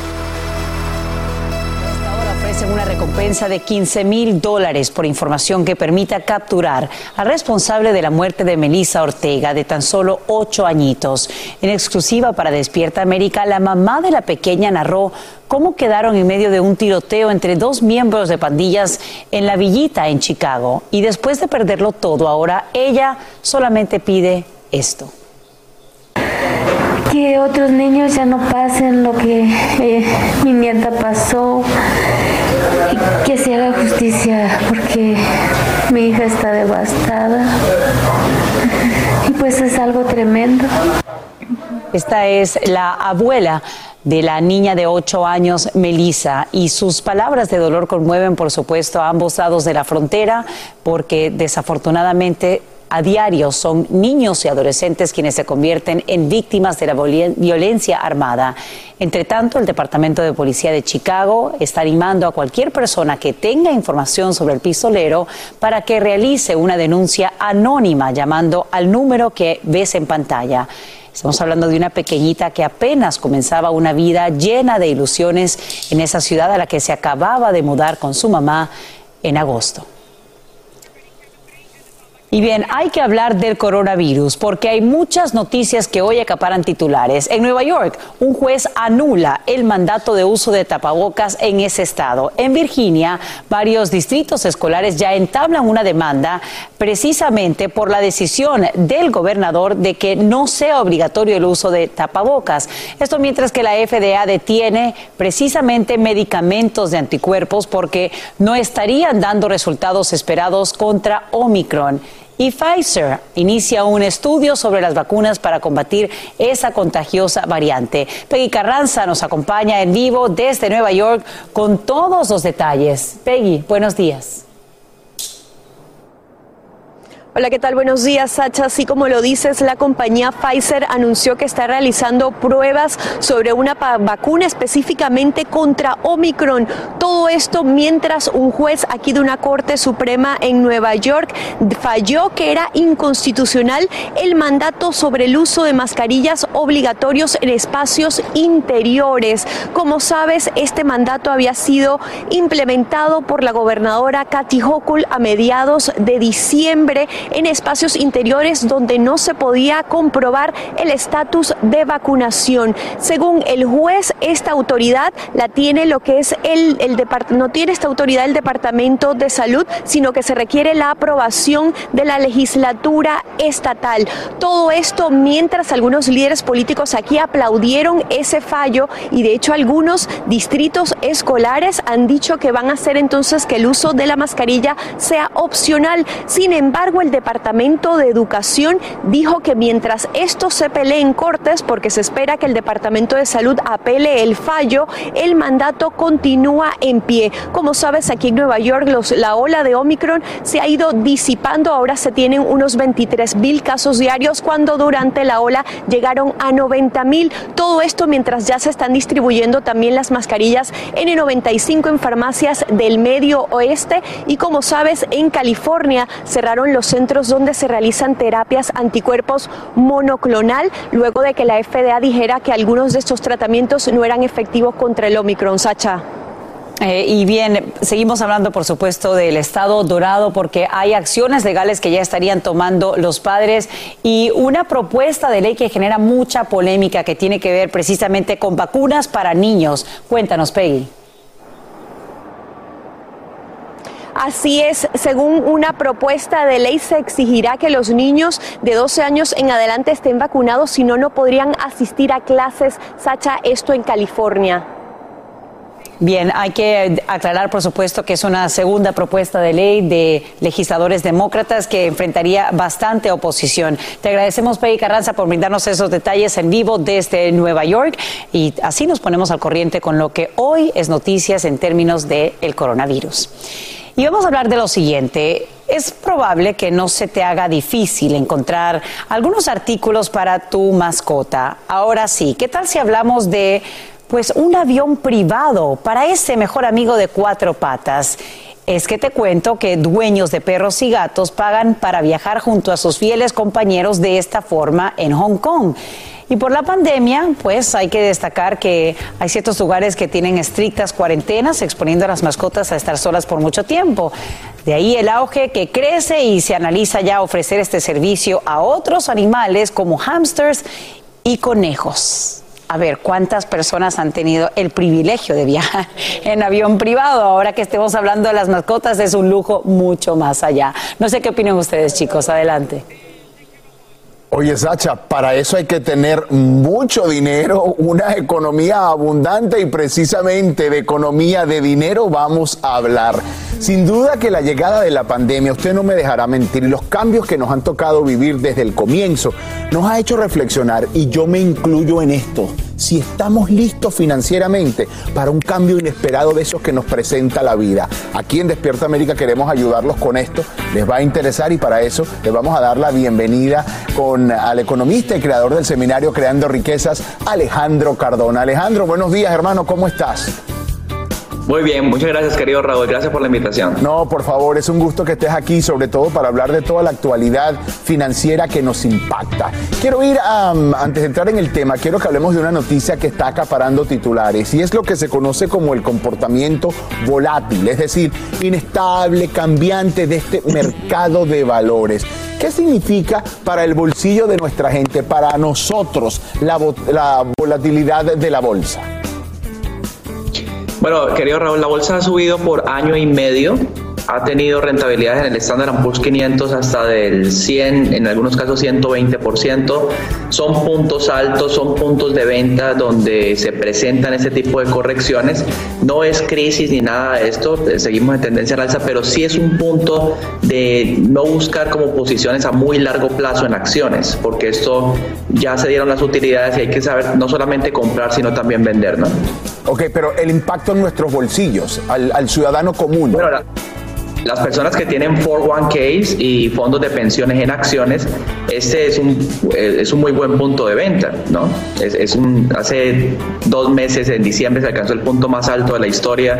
Una recompensa de 15 mil dólares por información que permita capturar al responsable de la muerte de Melissa Ortega de tan solo ocho añitos. En exclusiva para Despierta América, la mamá de la pequeña narró cómo quedaron en medio de un tiroteo entre dos miembros de pandillas en la villita en Chicago. Y después de perderlo todo, ahora ella solamente pide esto. que otros niños ya no pasen lo que eh, mi nieta pasó que se haga justicia porque mi hija está devastada y pues es algo tremendo. Esta es la abuela de la niña de ocho años, Melissa, y sus palabras de dolor conmueven, por supuesto, a ambos lados de la frontera, porque desafortunadamente a diario son niños y adolescentes quienes se convierten en víctimas de la violen- violencia armada. Entre tanto, el Departamento de Policía de Chicago está animando a cualquier persona que tenga información sobre el pistolero para que realice una denuncia anónima llamando al número que ves en pantalla. Estamos hablando de una pequeñita que apenas comenzaba una vida llena de ilusiones en esa ciudad a la que se acababa de mudar con su mamá en agosto. Y bien, hay que hablar del coronavirus porque hay muchas noticias que hoy acaparan titulares. En Nueva York, un juez anula el mandato de uso de tapabocas en ese estado. En Virginia, varios distritos escolares ya entablan una demanda precisamente por la decisión del gobernador de que no sea obligatorio el uso de tapabocas. Esto mientras que la FDA detiene precisamente medicamentos de anticuerpos porque no estarían dando resultados esperados contra Omicron. Y Pfizer inicia un estudio sobre las vacunas para combatir esa contagiosa variante. Peggy Carranza nos acompaña en vivo desde Nueva York con todos los detalles. Peggy, buenos días. Hola, ¿qué tal? Buenos días, Sacha. Así como lo dices, la compañía Pfizer anunció que está realizando pruebas sobre una vacuna específicamente contra Omicron. Todo esto mientras un juez aquí de una Corte Suprema en Nueva York falló que era inconstitucional el mandato sobre el uso de mascarillas obligatorios en espacios interiores. Como sabes, este mandato había sido implementado por la gobernadora Kathy Hochul a mediados de diciembre en espacios interiores donde no se podía comprobar el estatus de vacunación. Según el juez, esta autoridad la tiene lo que es el, el no tiene esta autoridad el Departamento de Salud, sino que se requiere la aprobación de la legislatura estatal. Todo esto mientras algunos líderes políticos aquí aplaudieron ese fallo y de hecho algunos distritos escolares han dicho que van a hacer entonces que el uso de la mascarilla sea opcional. Sin embargo, el Departamento de Educación dijo que mientras esto se pelee en cortes, porque se espera que el Departamento de Salud apele el fallo, el mandato continúa en pie. Como sabes, aquí en Nueva York los, la ola de Omicron se ha ido disipando. Ahora se tienen unos 23 mil casos diarios cuando durante la ola llegaron a 90 mil. Todo esto mientras ya se están distribuyendo también las mascarillas N95 en farmacias del medio oeste y como sabes en California cerraron los centros donde se realizan terapias anticuerpos monoclonal luego de que la FDA dijera que algunos de estos tratamientos no eran efectivos contra el Omicron. Sacha. Eh, y bien, seguimos hablando, por supuesto, del Estado dorado porque hay acciones legales que ya estarían tomando los padres y una propuesta de ley que genera mucha polémica que tiene que ver precisamente con vacunas para niños. Cuéntanos, Peggy. Así es, según una propuesta de ley se exigirá que los niños de 12 años en adelante estén vacunados, si no, no podrían asistir a clases. Sacha, esto en California. Bien, hay que aclarar, por supuesto, que es una segunda propuesta de ley de legisladores demócratas que enfrentaría bastante oposición. Te agradecemos, Peggy Carranza, por brindarnos esos detalles en vivo desde Nueva York y así nos ponemos al corriente con lo que hoy es noticias en términos del el coronavirus. Y vamos a hablar de lo siguiente. Es probable que no se te haga difícil encontrar algunos artículos para tu mascota. Ahora sí, ¿qué tal si hablamos de pues un avión privado para ese mejor amigo de cuatro patas? Es que te cuento que dueños de perros y gatos pagan para viajar junto a sus fieles compañeros de esta forma en Hong Kong. Y por la pandemia, pues hay que destacar que hay ciertos lugares que tienen estrictas cuarentenas, exponiendo a las mascotas a estar solas por mucho tiempo. De ahí el auge que crece y se analiza ya ofrecer este servicio a otros animales como hámsters y conejos. A ver, ¿cuántas personas han tenido el privilegio de viajar en avión privado? Ahora que estemos hablando de las mascotas, es un lujo mucho más allá. No sé qué opinan ustedes, chicos. Adelante. Oye, Sacha, para eso hay que tener mucho dinero, una economía abundante y precisamente de economía de dinero vamos a hablar. Sin duda que la llegada de la pandemia, usted no me dejará mentir, los cambios que nos han tocado vivir desde el comienzo nos ha hecho reflexionar y yo me incluyo en esto si estamos listos financieramente para un cambio inesperado de esos que nos presenta la vida. Aquí en Despierta América queremos ayudarlos con esto, les va a interesar y para eso les vamos a dar la bienvenida con al economista y creador del seminario Creando Riquezas, Alejandro Cardona. Alejandro, buenos días hermano, ¿cómo estás? Muy bien, muchas gracias querido Raúl, gracias por la invitación. No, por favor, es un gusto que estés aquí, sobre todo para hablar de toda la actualidad financiera que nos impacta. Quiero ir, a, antes de entrar en el tema, quiero que hablemos de una noticia que está acaparando titulares y es lo que se conoce como el comportamiento volátil, es decir, inestable, cambiante de este mercado de valores. ¿Qué significa para el bolsillo de nuestra gente, para nosotros, la, la volatilidad de la bolsa? Bueno, querido Raúl, la bolsa ha subido por año y medio ha tenido rentabilidades en el Standard Poor's 500 hasta del 100, en algunos casos 120%. Son puntos altos, son puntos de venta donde se presentan este tipo de correcciones. No es crisis ni nada de esto, seguimos en tendencia al alza, pero sí es un punto de no buscar como posiciones a muy largo plazo en acciones, porque esto ya se dieron las utilidades y hay que saber no solamente comprar, sino también vender, ¿no? Ok, pero el impacto en nuestros bolsillos, al, al ciudadano común. Bueno, la- las personas que tienen 401ks y fondos de pensiones en acciones, este es un, eh, es un muy buen punto de venta, ¿no? Es, es un, hace dos meses, en diciembre, se alcanzó el punto más alto de la historia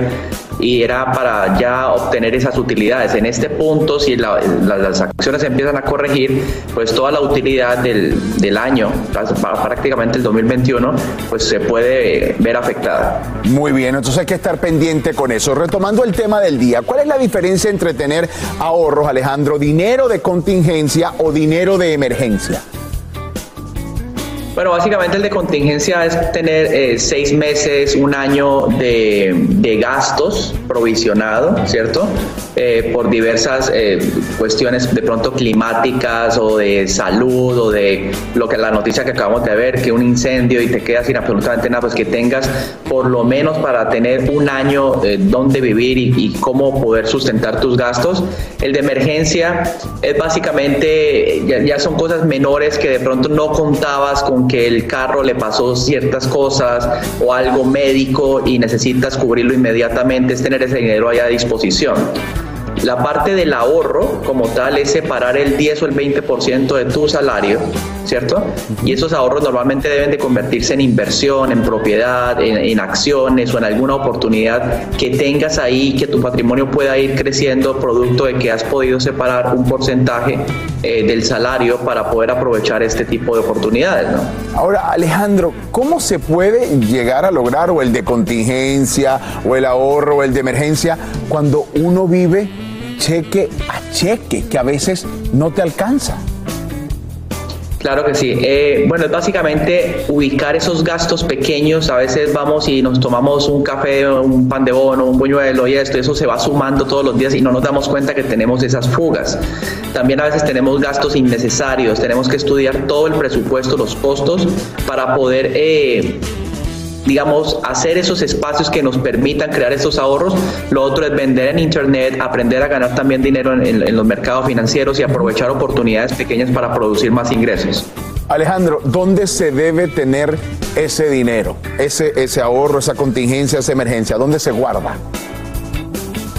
y era para ya obtener esas utilidades. En este punto, si la- la- las acciones empiezan a corregir, pues toda la utilidad del, del año, prá- prácticamente el 2021, pues se puede ver afectada. Muy bien, entonces hay que estar pendiente con eso. Retomando el tema del día, ¿cuál es la diferencia entre tener ahorros, Alejandro, dinero de contingencia o dinero de emergencia? Bueno, básicamente el de contingencia es tener eh, seis meses, un año de, de gastos provisionado, ¿cierto? Eh, por diversas eh, cuestiones de pronto climáticas o de salud o de lo que la noticia que acabamos de ver, que un incendio y te quedas sin absolutamente nada, pues que tengas por lo menos para tener un año eh, donde vivir y, y cómo poder sustentar tus gastos. El de emergencia es básicamente, ya, ya son cosas menores que de pronto no contabas con que el carro le pasó ciertas cosas o algo médico y necesitas cubrirlo inmediatamente, es tener ese dinero ahí a disposición. La parte del ahorro como tal es separar el 10 o el 20% de tu salario, ¿cierto? Y esos ahorros normalmente deben de convertirse en inversión, en propiedad, en, acciones o en alguna oportunidad que tengas ahí, que tu patrimonio pueda ir creciendo producto de que has podido separar un porcentaje eh, del salario para poder aprovechar este tipo de oportunidades. Ahora, Alejandro, ¿cómo se puede llegar a lograr o el de contingencia o el ahorro o el de emergencia cuando uno vive cheque a cheque, que a veces no te alcanza? Claro que sí. Eh, bueno, es básicamente ubicar esos gastos pequeños. A veces vamos y nos tomamos un café, un pan de bono, un buñuelo y esto. Eso se va sumando todos los días y no nos damos cuenta que tenemos esas fugas. También a veces tenemos gastos innecesarios. Tenemos que estudiar todo el presupuesto, los costos, para poder... eh, digamos, hacer esos espacios que nos permitan crear esos ahorros. Lo otro es vender en Internet, aprender a ganar también dinero en, en- en los mercados financieros y aprovechar oportunidades pequeñas para producir más ingresos. Alejandro, ¿dónde se debe tener ese dinero, ese, ese ahorro, esa contingencia, esa emergencia? ¿Dónde se guarda?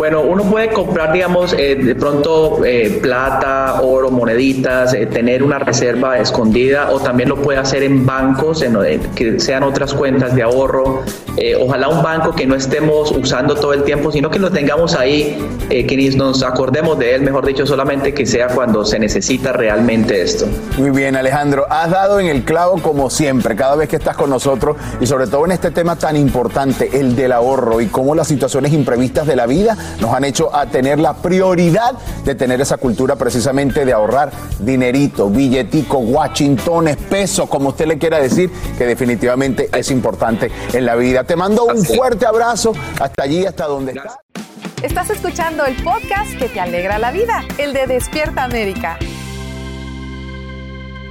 Bueno, uno puede comprar, digamos, eh, de pronto eh, plata, oro, moneditas, eh, tener una reserva escondida o también lo puede hacer en bancos, en, eh, que sean otras cuentas de ahorro. Eh, ojalá un banco que no estemos usando todo el tiempo, sino que lo tengamos ahí, eh, que nos acordemos de él, mejor dicho, solamente que sea cuando se necesita realmente esto. Muy bien, Alejandro. Has dado en el clavo como siempre, cada vez que estás con nosotros y sobre todo en este tema tan importante, el del ahorro y cómo las situaciones imprevistas de la vida nos han hecho a tener la prioridad de tener esa cultura precisamente de ahorrar dinerito, billetico, washingtones, pesos, como usted le quiera decir, que definitivamente es importante en la vida. Te mando un fuerte abrazo hasta allí, hasta donde estás. Estás escuchando el podcast que te alegra la vida, el de Despierta América.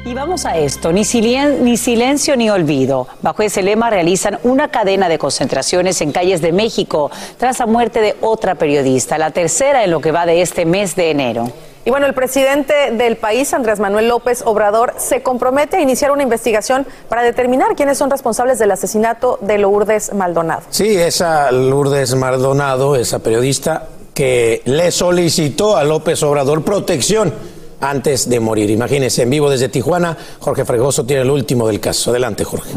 Y vamos a esto, ni, silien- ni silencio ni olvido. Bajo ese lema realizan una cadena de concentraciones en calles de México tras la muerte de otra periodista, la tercera en lo que va de este mes de enero. Y bueno, el presidente del país, Andrés Manuel López Obrador, se compromete a iniciar una investigación para determinar quiénes son responsables del asesinato de Lourdes Maldonado. Sí, esa Lourdes Maldonado, esa periodista que le solicitó a López Obrador protección antes de morir. Imagínense, en vivo desde Tijuana, Jorge Fregoso tiene el último del caso. Adelante, Jorge.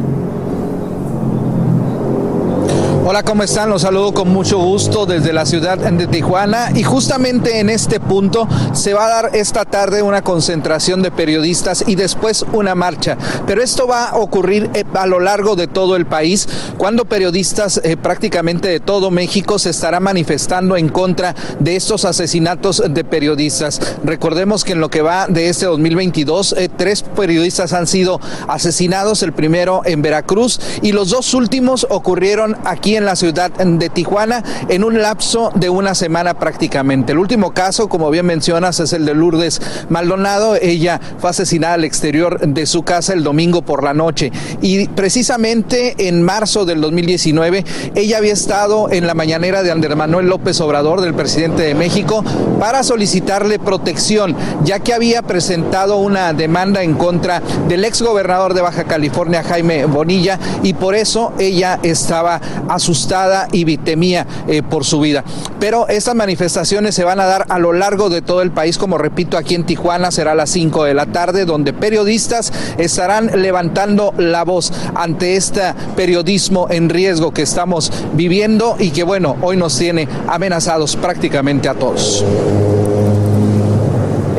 Hola, ¿cómo están? Los saludo con mucho gusto desde la ciudad de Tijuana y justamente en este punto se va a dar esta tarde una concentración de periodistas y después una marcha. Pero esto va a ocurrir eh, a lo largo de todo el país cuando periodistas eh, prácticamente de todo México se estarán manifestando en contra de estos asesinatos de periodistas. Recordemos que en lo que va de este 2022, eh, tres periodistas han sido asesinados, el primero en Veracruz y los dos últimos ocurrieron aquí en la ciudad de Tijuana en un lapso de una semana prácticamente. El último caso, como bien mencionas, es el de Lourdes Maldonado. Ella fue asesinada al exterior de su casa el domingo por la noche y precisamente en marzo del 2019 ella había estado en la mañanera de Andrés Manuel López Obrador, del presidente de México, para solicitarle protección, ya que había presentado una demanda en contra del ex gobernador de Baja California, Jaime Bonilla, y por eso ella estaba asustada y temía eh, por su vida. Pero estas manifestaciones se van a dar a lo largo de todo el país, como repito, aquí en Tijuana será a las 5 de la tarde, donde periodistas estarán levantando la voz ante este periodismo en riesgo que estamos viviendo y que bueno, hoy nos tiene amenazados prácticamente a todos.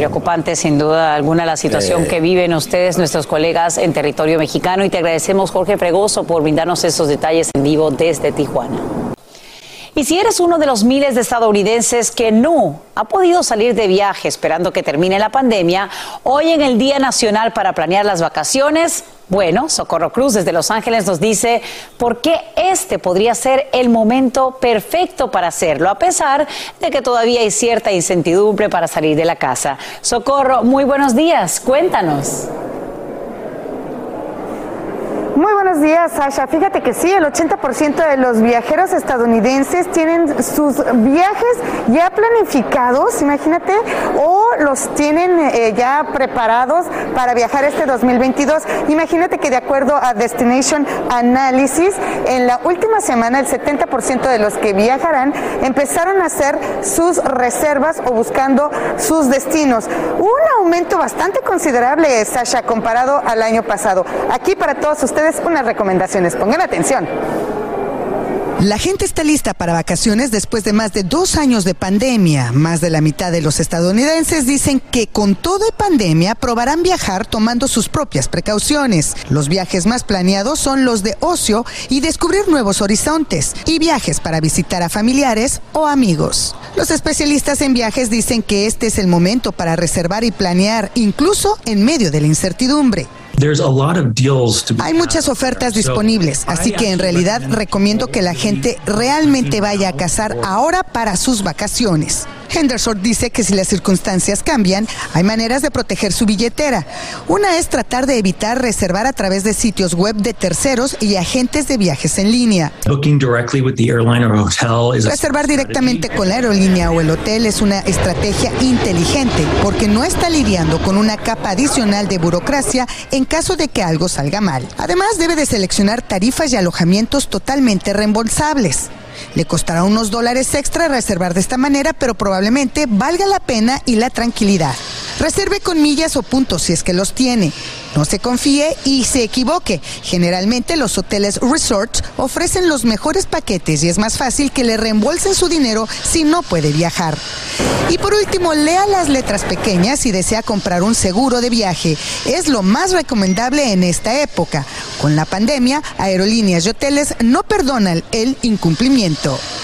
Preocupante sin duda alguna la situación que viven ustedes, nuestros colegas en territorio mexicano y te agradecemos Jorge Fregoso por brindarnos esos detalles en vivo desde Tijuana. Y si eres uno de los miles de estadounidenses que no ha podido salir de viaje esperando que termine la pandemia, hoy en el Día Nacional para planear las vacaciones, bueno, Socorro Cruz desde Los Ángeles nos dice por qué este podría ser el momento perfecto para hacerlo, a pesar de que todavía hay cierta incertidumbre para salir de la casa. Socorro, muy buenos días, cuéntanos. Muy buenos días, Sasha. Fíjate que sí, el 80% de los viajeros estadounidenses tienen sus viajes ya planificados, imagínate, o los tienen eh, ya preparados para viajar este 2022. Imagínate que de acuerdo a Destination Analysis, en la última semana el 70% de los que viajarán empezaron a hacer sus reservas o buscando sus destinos. Un aumento bastante considerable, Sasha, comparado al año pasado. Aquí para todos ustedes unas recomendaciones. Pongan atención. La gente está lista para vacaciones después de más de dos años de pandemia. Más de la mitad de los estadounidenses dicen que con todo y pandemia probarán viajar tomando sus propias precauciones. Los viajes más planeados son los de ocio y descubrir nuevos horizontes y viajes para visitar a familiares o amigos. Los especialistas en viajes dicen que este es el momento para reservar y planear incluso en medio de la incertidumbre. Hay muchas ofertas disponibles, así que en realidad recomiendo que la gente realmente vaya a cazar ahora para sus vacaciones. Henderson dice que si las circunstancias cambian, hay maneras de proteger su billetera. Una es tratar de evitar reservar a través de sitios web de terceros y agentes de viajes en línea. Reservar directamente con la aerolínea o el hotel es una estrategia inteligente porque no está lidiando con una capa adicional de burocracia en caso de que algo salga mal. Además, debe de seleccionar tarifas y alojamientos totalmente reembolsables. Le costará unos dólares extra reservar de esta manera, pero probablemente valga la pena y la tranquilidad. Reserve con millas o puntos si es que los tiene. No se confíe y se equivoque. Generalmente los hoteles resort ofrecen los mejores paquetes y es más fácil que le reembolsen su dinero si no puede viajar. Y por último, lea las letras pequeñas si desea comprar un seguro de viaje. Es lo más recomendable en esta época. Con la pandemia, aerolíneas y hoteles no perdonan el incumplimiento entretenimiento.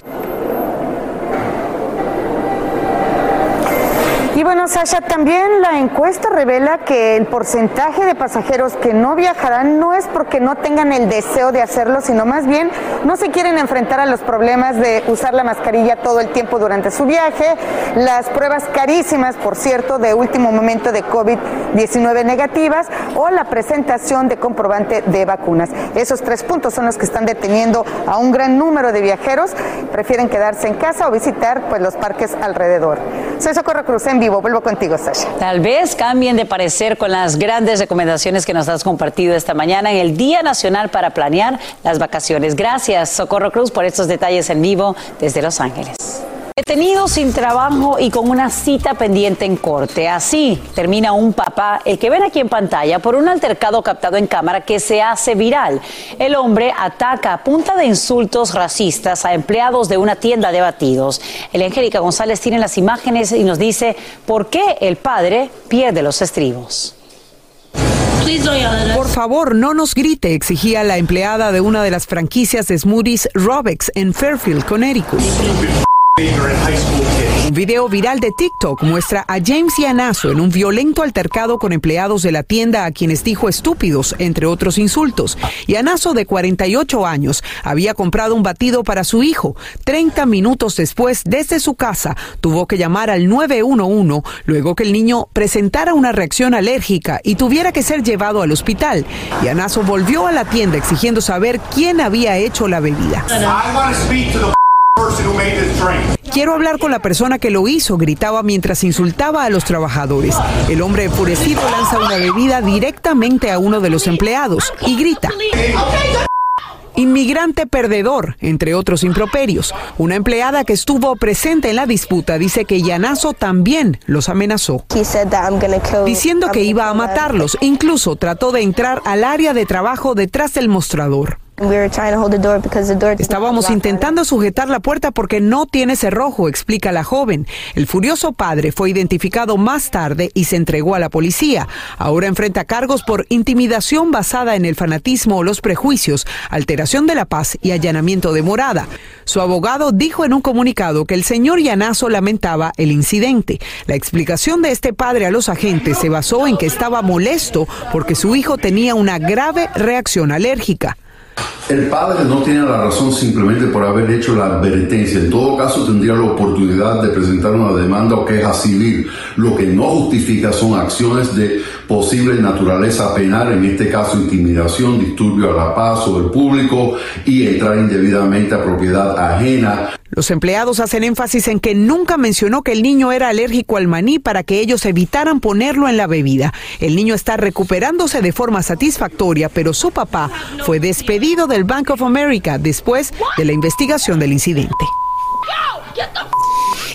Y bueno, Sasha, también la encuesta revela que el porcentaje de pasajeros que no viajarán no es porque no tengan el deseo de hacerlo, sino más bien no se quieren enfrentar a los problemas de usar la mascarilla todo el tiempo durante su viaje, las pruebas carísimas, por cierto, de último momento de COVID-19 negativas o la presentación de comprobante de vacunas. Esos tres puntos son los que están deteniendo a un gran número de viajeros, prefieren quedarse en casa o visitar pues los parques alrededor. Soy Socorro Cruz en vivo. Vuelvo contigo, Sasha. Tal vez cambien de parecer con las grandes recomendaciones que nos has compartido esta mañana en el Día Nacional para planear las vacaciones. Gracias, Socorro Cruz, por estos detalles en vivo desde Los Ángeles. Detenido sin trabajo y con una cita pendiente en corte. Así termina un papá, el que ven aquí en pantalla, por un altercado captado en cámara que se hace viral. El hombre ataca a punta de insultos racistas a empleados de una tienda de batidos. El Angélica González tiene las imágenes y nos dice por qué el padre pierde los estribos. Por favor, no nos grite, exigía la empleada de una de las franquicias de smoothies Robex en Fairfield, Connecticut. Un video viral de TikTok muestra a James Yanazo en un violento altercado con empleados de la tienda a quienes dijo estúpidos, entre otros insultos. Yanazo, de 48 años, había comprado un batido para su hijo. 30 minutos después, desde su casa, tuvo que llamar al 911 luego que el niño presentara una reacción alérgica y tuviera que ser llevado al hospital. Yanazo volvió a la tienda exigiendo saber quién había hecho la bebida. Quiero hablar con la persona que lo hizo, gritaba mientras insultaba a los trabajadores. El hombre enfurecido lanza una bebida directamente a uno de los empleados y grita. Inmigrante perdedor, entre otros improperios. Una empleada que estuvo presente en la disputa dice que Yanazo también los amenazó, diciendo que iba a matarlos. Incluso trató de entrar al área de trabajo detrás del mostrador. Estábamos intentando sujetar la puerta porque no tiene cerrojo, explica la joven. El furioso padre fue identificado más tarde y se entregó a la policía. Ahora enfrenta cargos por intimidación basada en el fanatismo o los prejuicios, alteración de la paz y allanamiento de morada. Su abogado dijo en un comunicado que el señor Yanazo lamentaba el incidente. La explicación de este padre a los agentes se basó en que estaba molesto porque su hijo tenía una grave reacción alérgica. El padre no tiene la razón simplemente por haber hecho la advertencia. En todo caso, tendría la oportunidad de presentar una demanda o queja civil. Lo que no justifica son acciones de posible naturaleza penal, en este caso intimidación, disturbio a la paz o el público y entrar indebidamente a propiedad ajena. Los empleados hacen énfasis en que nunca mencionó que el niño era alérgico al maní para que ellos evitaran ponerlo en la bebida. El niño está recuperándose de forma satisfactoria, pero su papá fue despedido del Bank of America después de la investigación del incidente.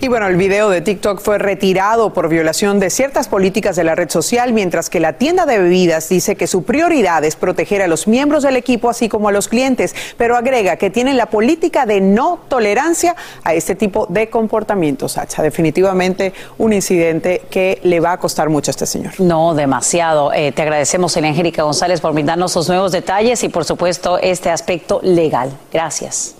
Y bueno, el video de TikTok fue retirado por violación de ciertas políticas de la red social, mientras que la tienda de bebidas dice que su prioridad es proteger a los miembros del equipo así como a los clientes, pero agrega que tienen la política de no tolerancia a este tipo de comportamientos, Sacha. Definitivamente un incidente que le va a costar mucho a este señor. No, demasiado. Eh, te agradecemos, Angélica González, por brindarnos los nuevos detalles y, por supuesto, este aspecto legal. Gracias.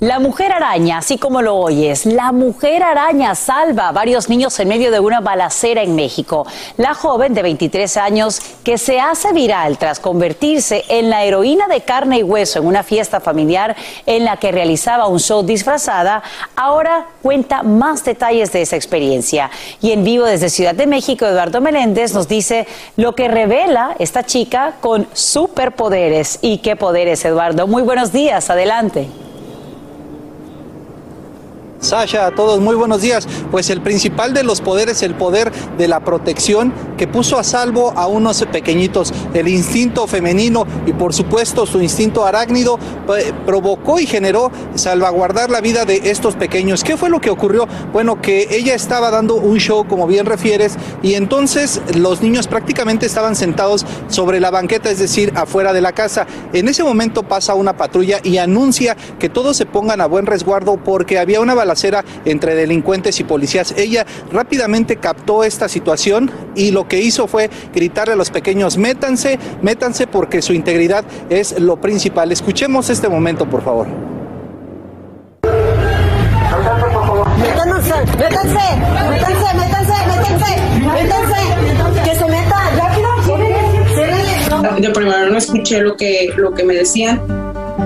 La mujer araña, así como lo oyes, la mujer araña salva a varios niños en medio de una balacera en México. La joven de 23 años que se hace viral tras convertirse en la heroína de carne y hueso en una fiesta familiar en la que realizaba un show disfrazada, ahora cuenta más detalles de esa experiencia. Y en vivo desde Ciudad de México, Eduardo Meléndez nos dice lo que revela esta chica con superpoderes. ¿Y qué poderes, Eduardo? Muy buenos días, adelante. Sasha, a todos muy buenos días. Pues el principal de los poderes, el poder de la protección que puso a salvo a unos pequeñitos. El instinto femenino y por supuesto su instinto arácnido eh, provocó y generó salvaguardar la vida de estos pequeños. ¿Qué fue lo que ocurrió? Bueno, que ella estaba dando un show, como bien refieres, y entonces los niños prácticamente estaban sentados sobre la banqueta, es decir, afuera de la casa. En ese momento pasa una patrulla y anuncia que todos se pongan a buen resguardo porque había una balacera entre delincuentes y policías. Ella rápidamente captó esta situación y lo que hizo fue gritarle a los pequeños, métanse, métanse porque su integridad es lo principal. Escuchemos este momento, por favor. Métanse, métanse, métanse, métanse, que se metan, rápido, de primero no escuché lo que, lo que me decían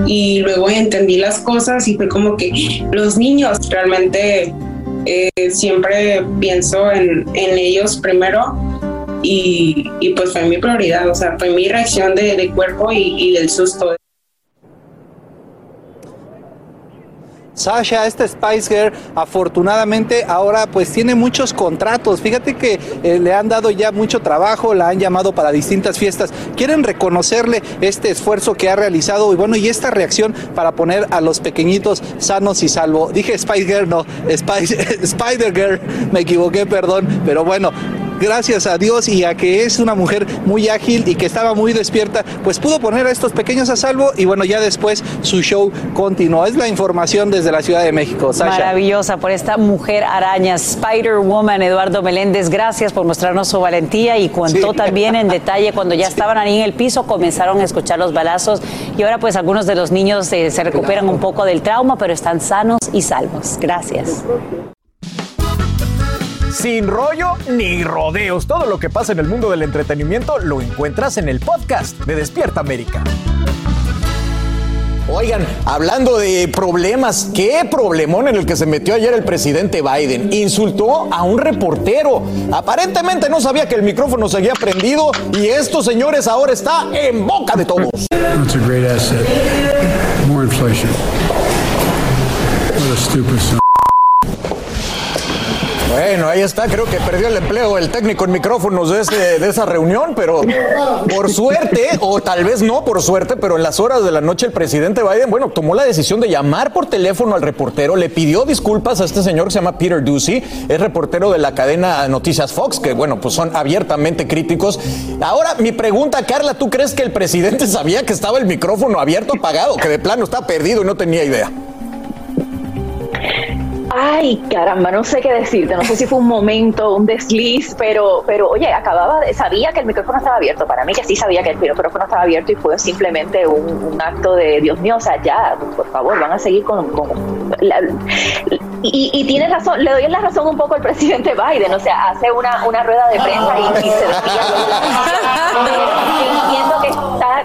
y luego entendí las cosas y fue como que los niños realmente eh, siempre pienso en, en ellos primero y, y, pues fue mi prioridad, o sea, fue mi reacción de, de cuerpo y, y del susto. Sasha, esta Spice Girl, afortunadamente ahora pues tiene muchos contratos. Fíjate que eh, le han dado ya mucho trabajo, la han llamado para distintas fiestas. Quieren reconocerle este esfuerzo que ha realizado y bueno, y esta reacción para poner a los pequeñitos sanos y salvo. Dije Spice Girl, no, Spice, Spider Girl, me equivoqué, perdón, pero bueno, gracias a Dios y a que es una mujer muy ágil y que estaba muy despierta, pues pudo poner a estos pequeños a salvo y bueno, ya después su show continuó. Es la información desde la Ciudad de México. Sasha. Maravillosa por esta mujer araña, Spider-Woman, Eduardo Meléndez. Gracias por mostrarnos su valentía y contó también en detalle cuando ya estaban ahí en el piso, comenzaron a escuchar los balazos y ahora pues algunos de los niños eh, se recuperan un poco del trauma, pero están sanos y salvos. Gracias. Sin rollo ni rodeos, todo lo que pasa en el mundo del entretenimiento lo encuentras en el podcast de Despierta América. Oigan, hablando de problemas, qué problemón en el que se metió ayer el presidente Biden. Insultó a un reportero. Aparentemente no sabía que el micrófono seguía prendido y estos señores ahora está en boca de todos. That's a great asset. More inflation. What a stupid son. Bueno, ahí está, creo que perdió el empleo el técnico en micrófonos de, ese- de esa reunión, pero por suerte, o tal vez no por suerte, pero en las horas de la noche el presidente Biden, bueno, tomó la decisión de llamar por teléfono al reportero, le pidió disculpas a este señor que se llama Peter Ducey, es reportero de la cadena Noticias Fox, que bueno, pues son abiertamente críticos. Ahora, mi pregunta, Carla, ¿tú crees que el presidente sabía que estaba el micrófono abierto, apagado, que de plano está perdido y no tenía idea? Ay, caramba, no sé qué decirte, no sé si fue un momento, un desliz, pero, pero oye, acababa, de- sabía que el micrófono estaba abierto, para mí que sí sabía que el micrófono estaba abierto y fue simplemente un, un acto de, Dios mío, o sea, ya, por favor, van a seguir con... con la- y, y tiene razón, le doy la razón un poco al presidente Biden, o sea, hace una, una rueda de prensa y, y se desvía. Entiendo que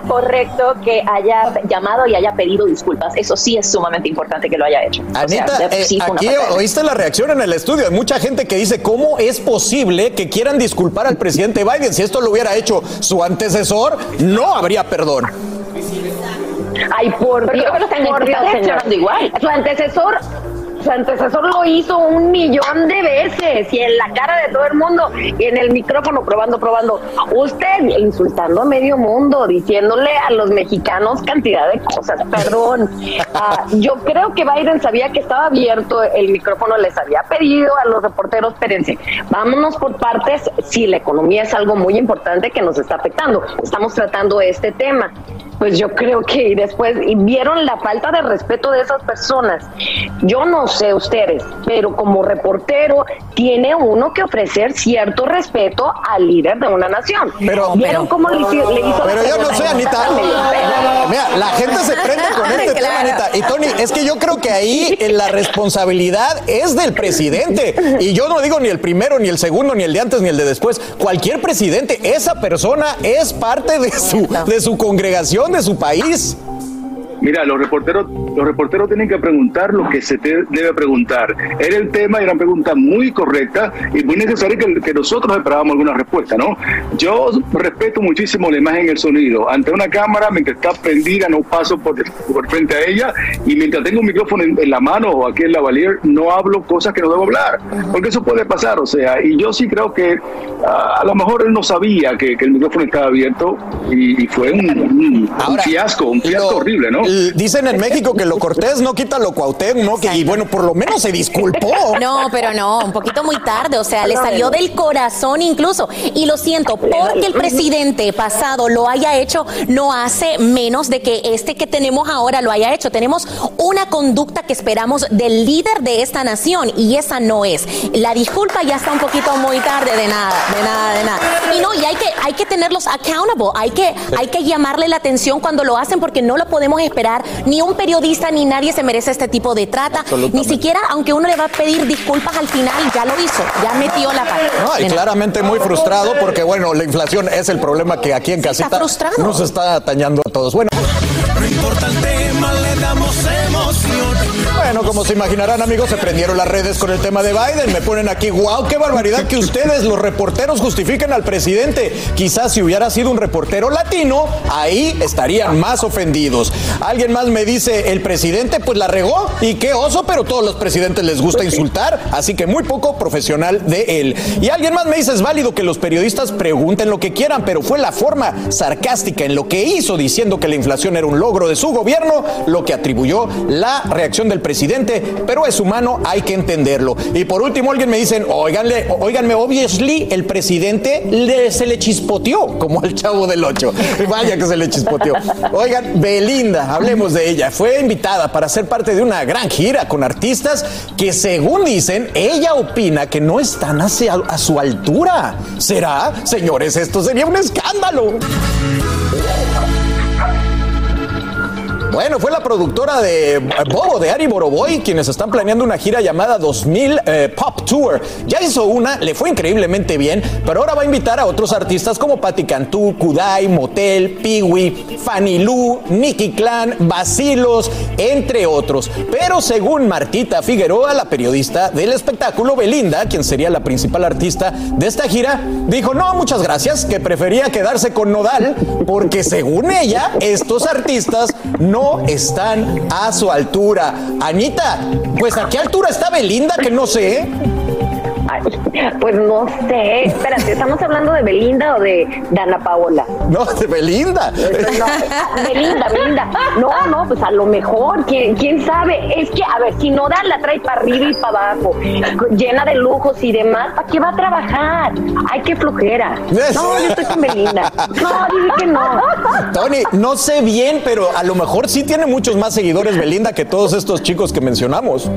correcto que haya llamado y haya pedido disculpas, eso sí es sumamente importante que lo haya hecho. O sea, Anita, de- eh, sí fue una aquí oíste la reacción en el estudio. Hay mucha gente que dice, ¿cómo es posible que quieran disculpar al presidente Biden? Si esto lo hubiera hecho su antecesor, no habría perdón. Ay, por Dios, por Dios, señor. señor. igual. Su antecesor, su antecesor lo hizo un millón de veces y en la cara de todo el mundo y en el micrófono probando, probando. Usted insultando a medio mundo, diciéndole a los mexicanos cantidad de cosas. Perdón. Ah, yo creo que Biden sabía que estaba abierto el micrófono, les había pedido a los reporteros, espérense, vámonos por partes. Si la economía es algo muy importante que nos está afectando, estamos tratando este tema. Pues yo creo que y después y vieron la falta de respeto de esas personas. Yo no sé ustedes, pero como reportero tiene uno que ofrecer cierto respeto al líder de una nación. Pero, vieron cómo le, hizo- le hizo la Pero yo no sé, Anita. Mira, la gente se prende con este tema. Anita. Y Tony, es que yo creo que ahí eh, la responsabilidad es del presidente. Y yo no digo ni el primero, ni el segundo, ni el de antes, ni el de después. Cualquier presidente, esa persona es parte de su, de su congregación, de su país. Mira, los reporteros, los reporteros tienen que preguntar lo que se te debe preguntar. Era el tema, era una pregunta muy correcta y muy necesaria que, que nosotros esperábamos alguna respuesta, ¿no? Yo respeto muchísimo la imagen y el sonido. Ante una cámara, mientras está prendida, no paso por, por frente a ella y mientras tengo un micrófono en, en la mano o aquí en la valier, no hablo cosas que no debo hablar, porque eso puede pasar, o sea, y yo sí creo que a lo mejor él no sabía que, que el micrófono estaba abierto y, y fue un, un- un fiasco, un fiasco horrible, ¿no? Dicen en México que lo cortés no quita lo cuauhtémoc, ¿no? Que, y bueno, por lo menos se disculpó. No, pero no, un poquito muy tarde, o sea, le salió del corazón incluso. Y lo siento, porque el presidente pasado lo haya hecho, no hace menos de que este que tenemos ahora lo haya hecho. Tenemos una conducta que esperamos del líder de esta nación y esa no es. La disculpa ya está un poquito muy tarde, de nada, de nada, de nada. Y no, y hay que, hay que tenerlos accountable, hay que, hay que llamarle la atención cuando lo hacen porque no lo podemos esperar. Ni un periodista ni nadie se merece este tipo de trata. Ni siquiera, aunque uno le va a pedir disculpas al final, ya lo hizo, ya metió la pata. No, y claramente muy frustrado porque, bueno, la inflación es el problema que aquí en casita frustrado. nos está atañando a todos. Bueno. Bueno, como se imaginarán, amigos, se prendieron las redes con el tema de Biden. Me ponen aquí, wow, qué barbaridad que ustedes, los reporteros, justifiquen al presidente. Quizás si hubiera sido un reportero latino, ahí estarían más ofendidos. Alguien más me dice, el presidente pues la regó y qué oso, pero todos los presidentes les gusta insultar, así que muy poco profesional de él. Y alguien más me dice, es válido que los periodistas pregunten lo que quieran, pero fue la forma sarcástica en lo que hizo diciendo que la inflación era un logro de su gobierno lo que atribuyó la reacción del presidente, pero es humano, hay que entenderlo. Y por último, alguien me dicen, oiganle, oiganme, obviously, el presidente se le chispoteó, como al chavo del 8. Vaya que se le chispoteó. Oigan, Belinda, hablemos de ella. Fue invitada para ser parte de una gran gira con artistas que, según dicen, ella opina que no están a su altura. ¿Será? Señores, esto sería un escándalo. Bueno, fue la productora de Bobo, de Ari Boroboy, quienes están planeando una gira llamada 2000 eh, Pop Tour. Ya hizo una, le fue increíblemente bien, pero ahora va a invitar a otros artistas como Patti Cantú, Kudai, Motel, Peewee, Fanny Lu, Nicky Clan, Basilos, entre otros. Pero según Martita Figueroa, la periodista del espectáculo, Belinda, quien sería la principal artista de esta gira, dijo no, muchas gracias, que prefería quedarse con Nodal, porque según ella, estos artistas no están a su altura. Anita, pues a qué altura está Belinda, que no sé. pues no sé. Espérate, ¿estamos hablando de Belinda o de Dana Paola? No, de Belinda. Belinda, Belinda. No, no, pues a lo mejor, ¿quién, quién sabe? Es que, a ver, si no da la trae para arriba y para abajo, llena de lujos y demás, ¿para qué va a trabajar? Ay, qué flojera. No, yo estoy con Belinda. No, dime que no. Tony, no sé bien, pero a lo mejor sí tiene muchos más seguidores Belinda que todos estos chicos que mencionamos.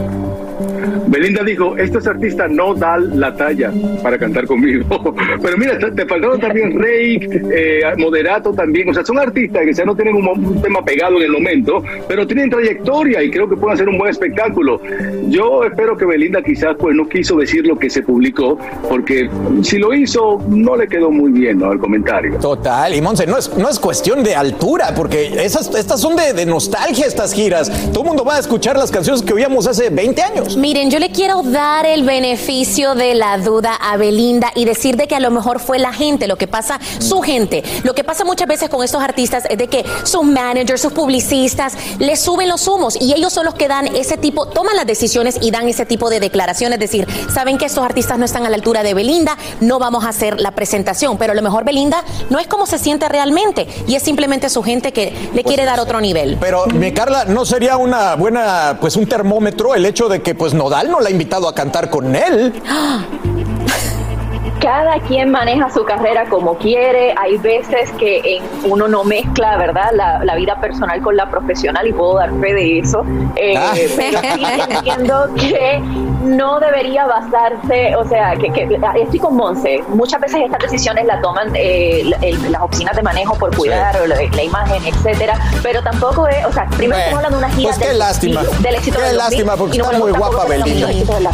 Belinda dijo, estos artistas no dan la talla para cantar conmigo. Pero mira, te faltaron también Rey, eh, Moderato también. O sea, son artistas que ya no tienen un, tema pegado en el momento, pero tienen trayectoria y creo que pueden hacer un buen espectáculo. Yo espero que Belinda quizás pues no quiso decir lo que se publicó, porque si lo hizo, no le quedó muy bien ¿no? el comentario. Total, y Monse, no es, no es cuestión de altura, porque esas, estas son de, de nostalgia, estas giras. Todo el mundo va a escuchar las canciones que oíamos hace 20 años. Miren, yo le quiero dar el beneficio de la duda a Belinda y decir de que a lo mejor fue la gente, lo que pasa, su gente. Lo que pasa muchas veces con estos artistas es de que sus managers, sus publicistas, les suben los humos y ellos son los que dan ese tipo, toman las decisiones y dan ese tipo de declaraciones. Es decir, saben que estos artistas no están a la altura de Belinda, no vamos a hacer la presentación. Pero a lo mejor Belinda no es como se siente realmente y es simplemente su gente que le quiere dar otro nivel. Pero, mi Carla, ¿no sería una buena, pues un termómetro el hecho de que pues Nodal no la ha invitado a cantar con él? cada quien maneja su carrera como quiere. Hay veces que uno no mezcla, ¿verdad? La, vida personal con la profesional y puedo dar fe de eso. Eh, ah. Pero sí entiendo que no debería basarse, o sea, que, estoy con Monse. Muchas veces estas decisiones las toman eh, las oficinas de manejo por cuidar la, imagen, etcétera. Pero tampoco es, o sea, primero estamos hablando de una gira pues qué lástima. del éxito qué lástima, porque está muy guapa Belinda.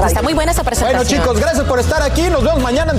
Está muy buena esa presentación. Bueno, chicos, gracias por estar aquí. Nos vemos mañana en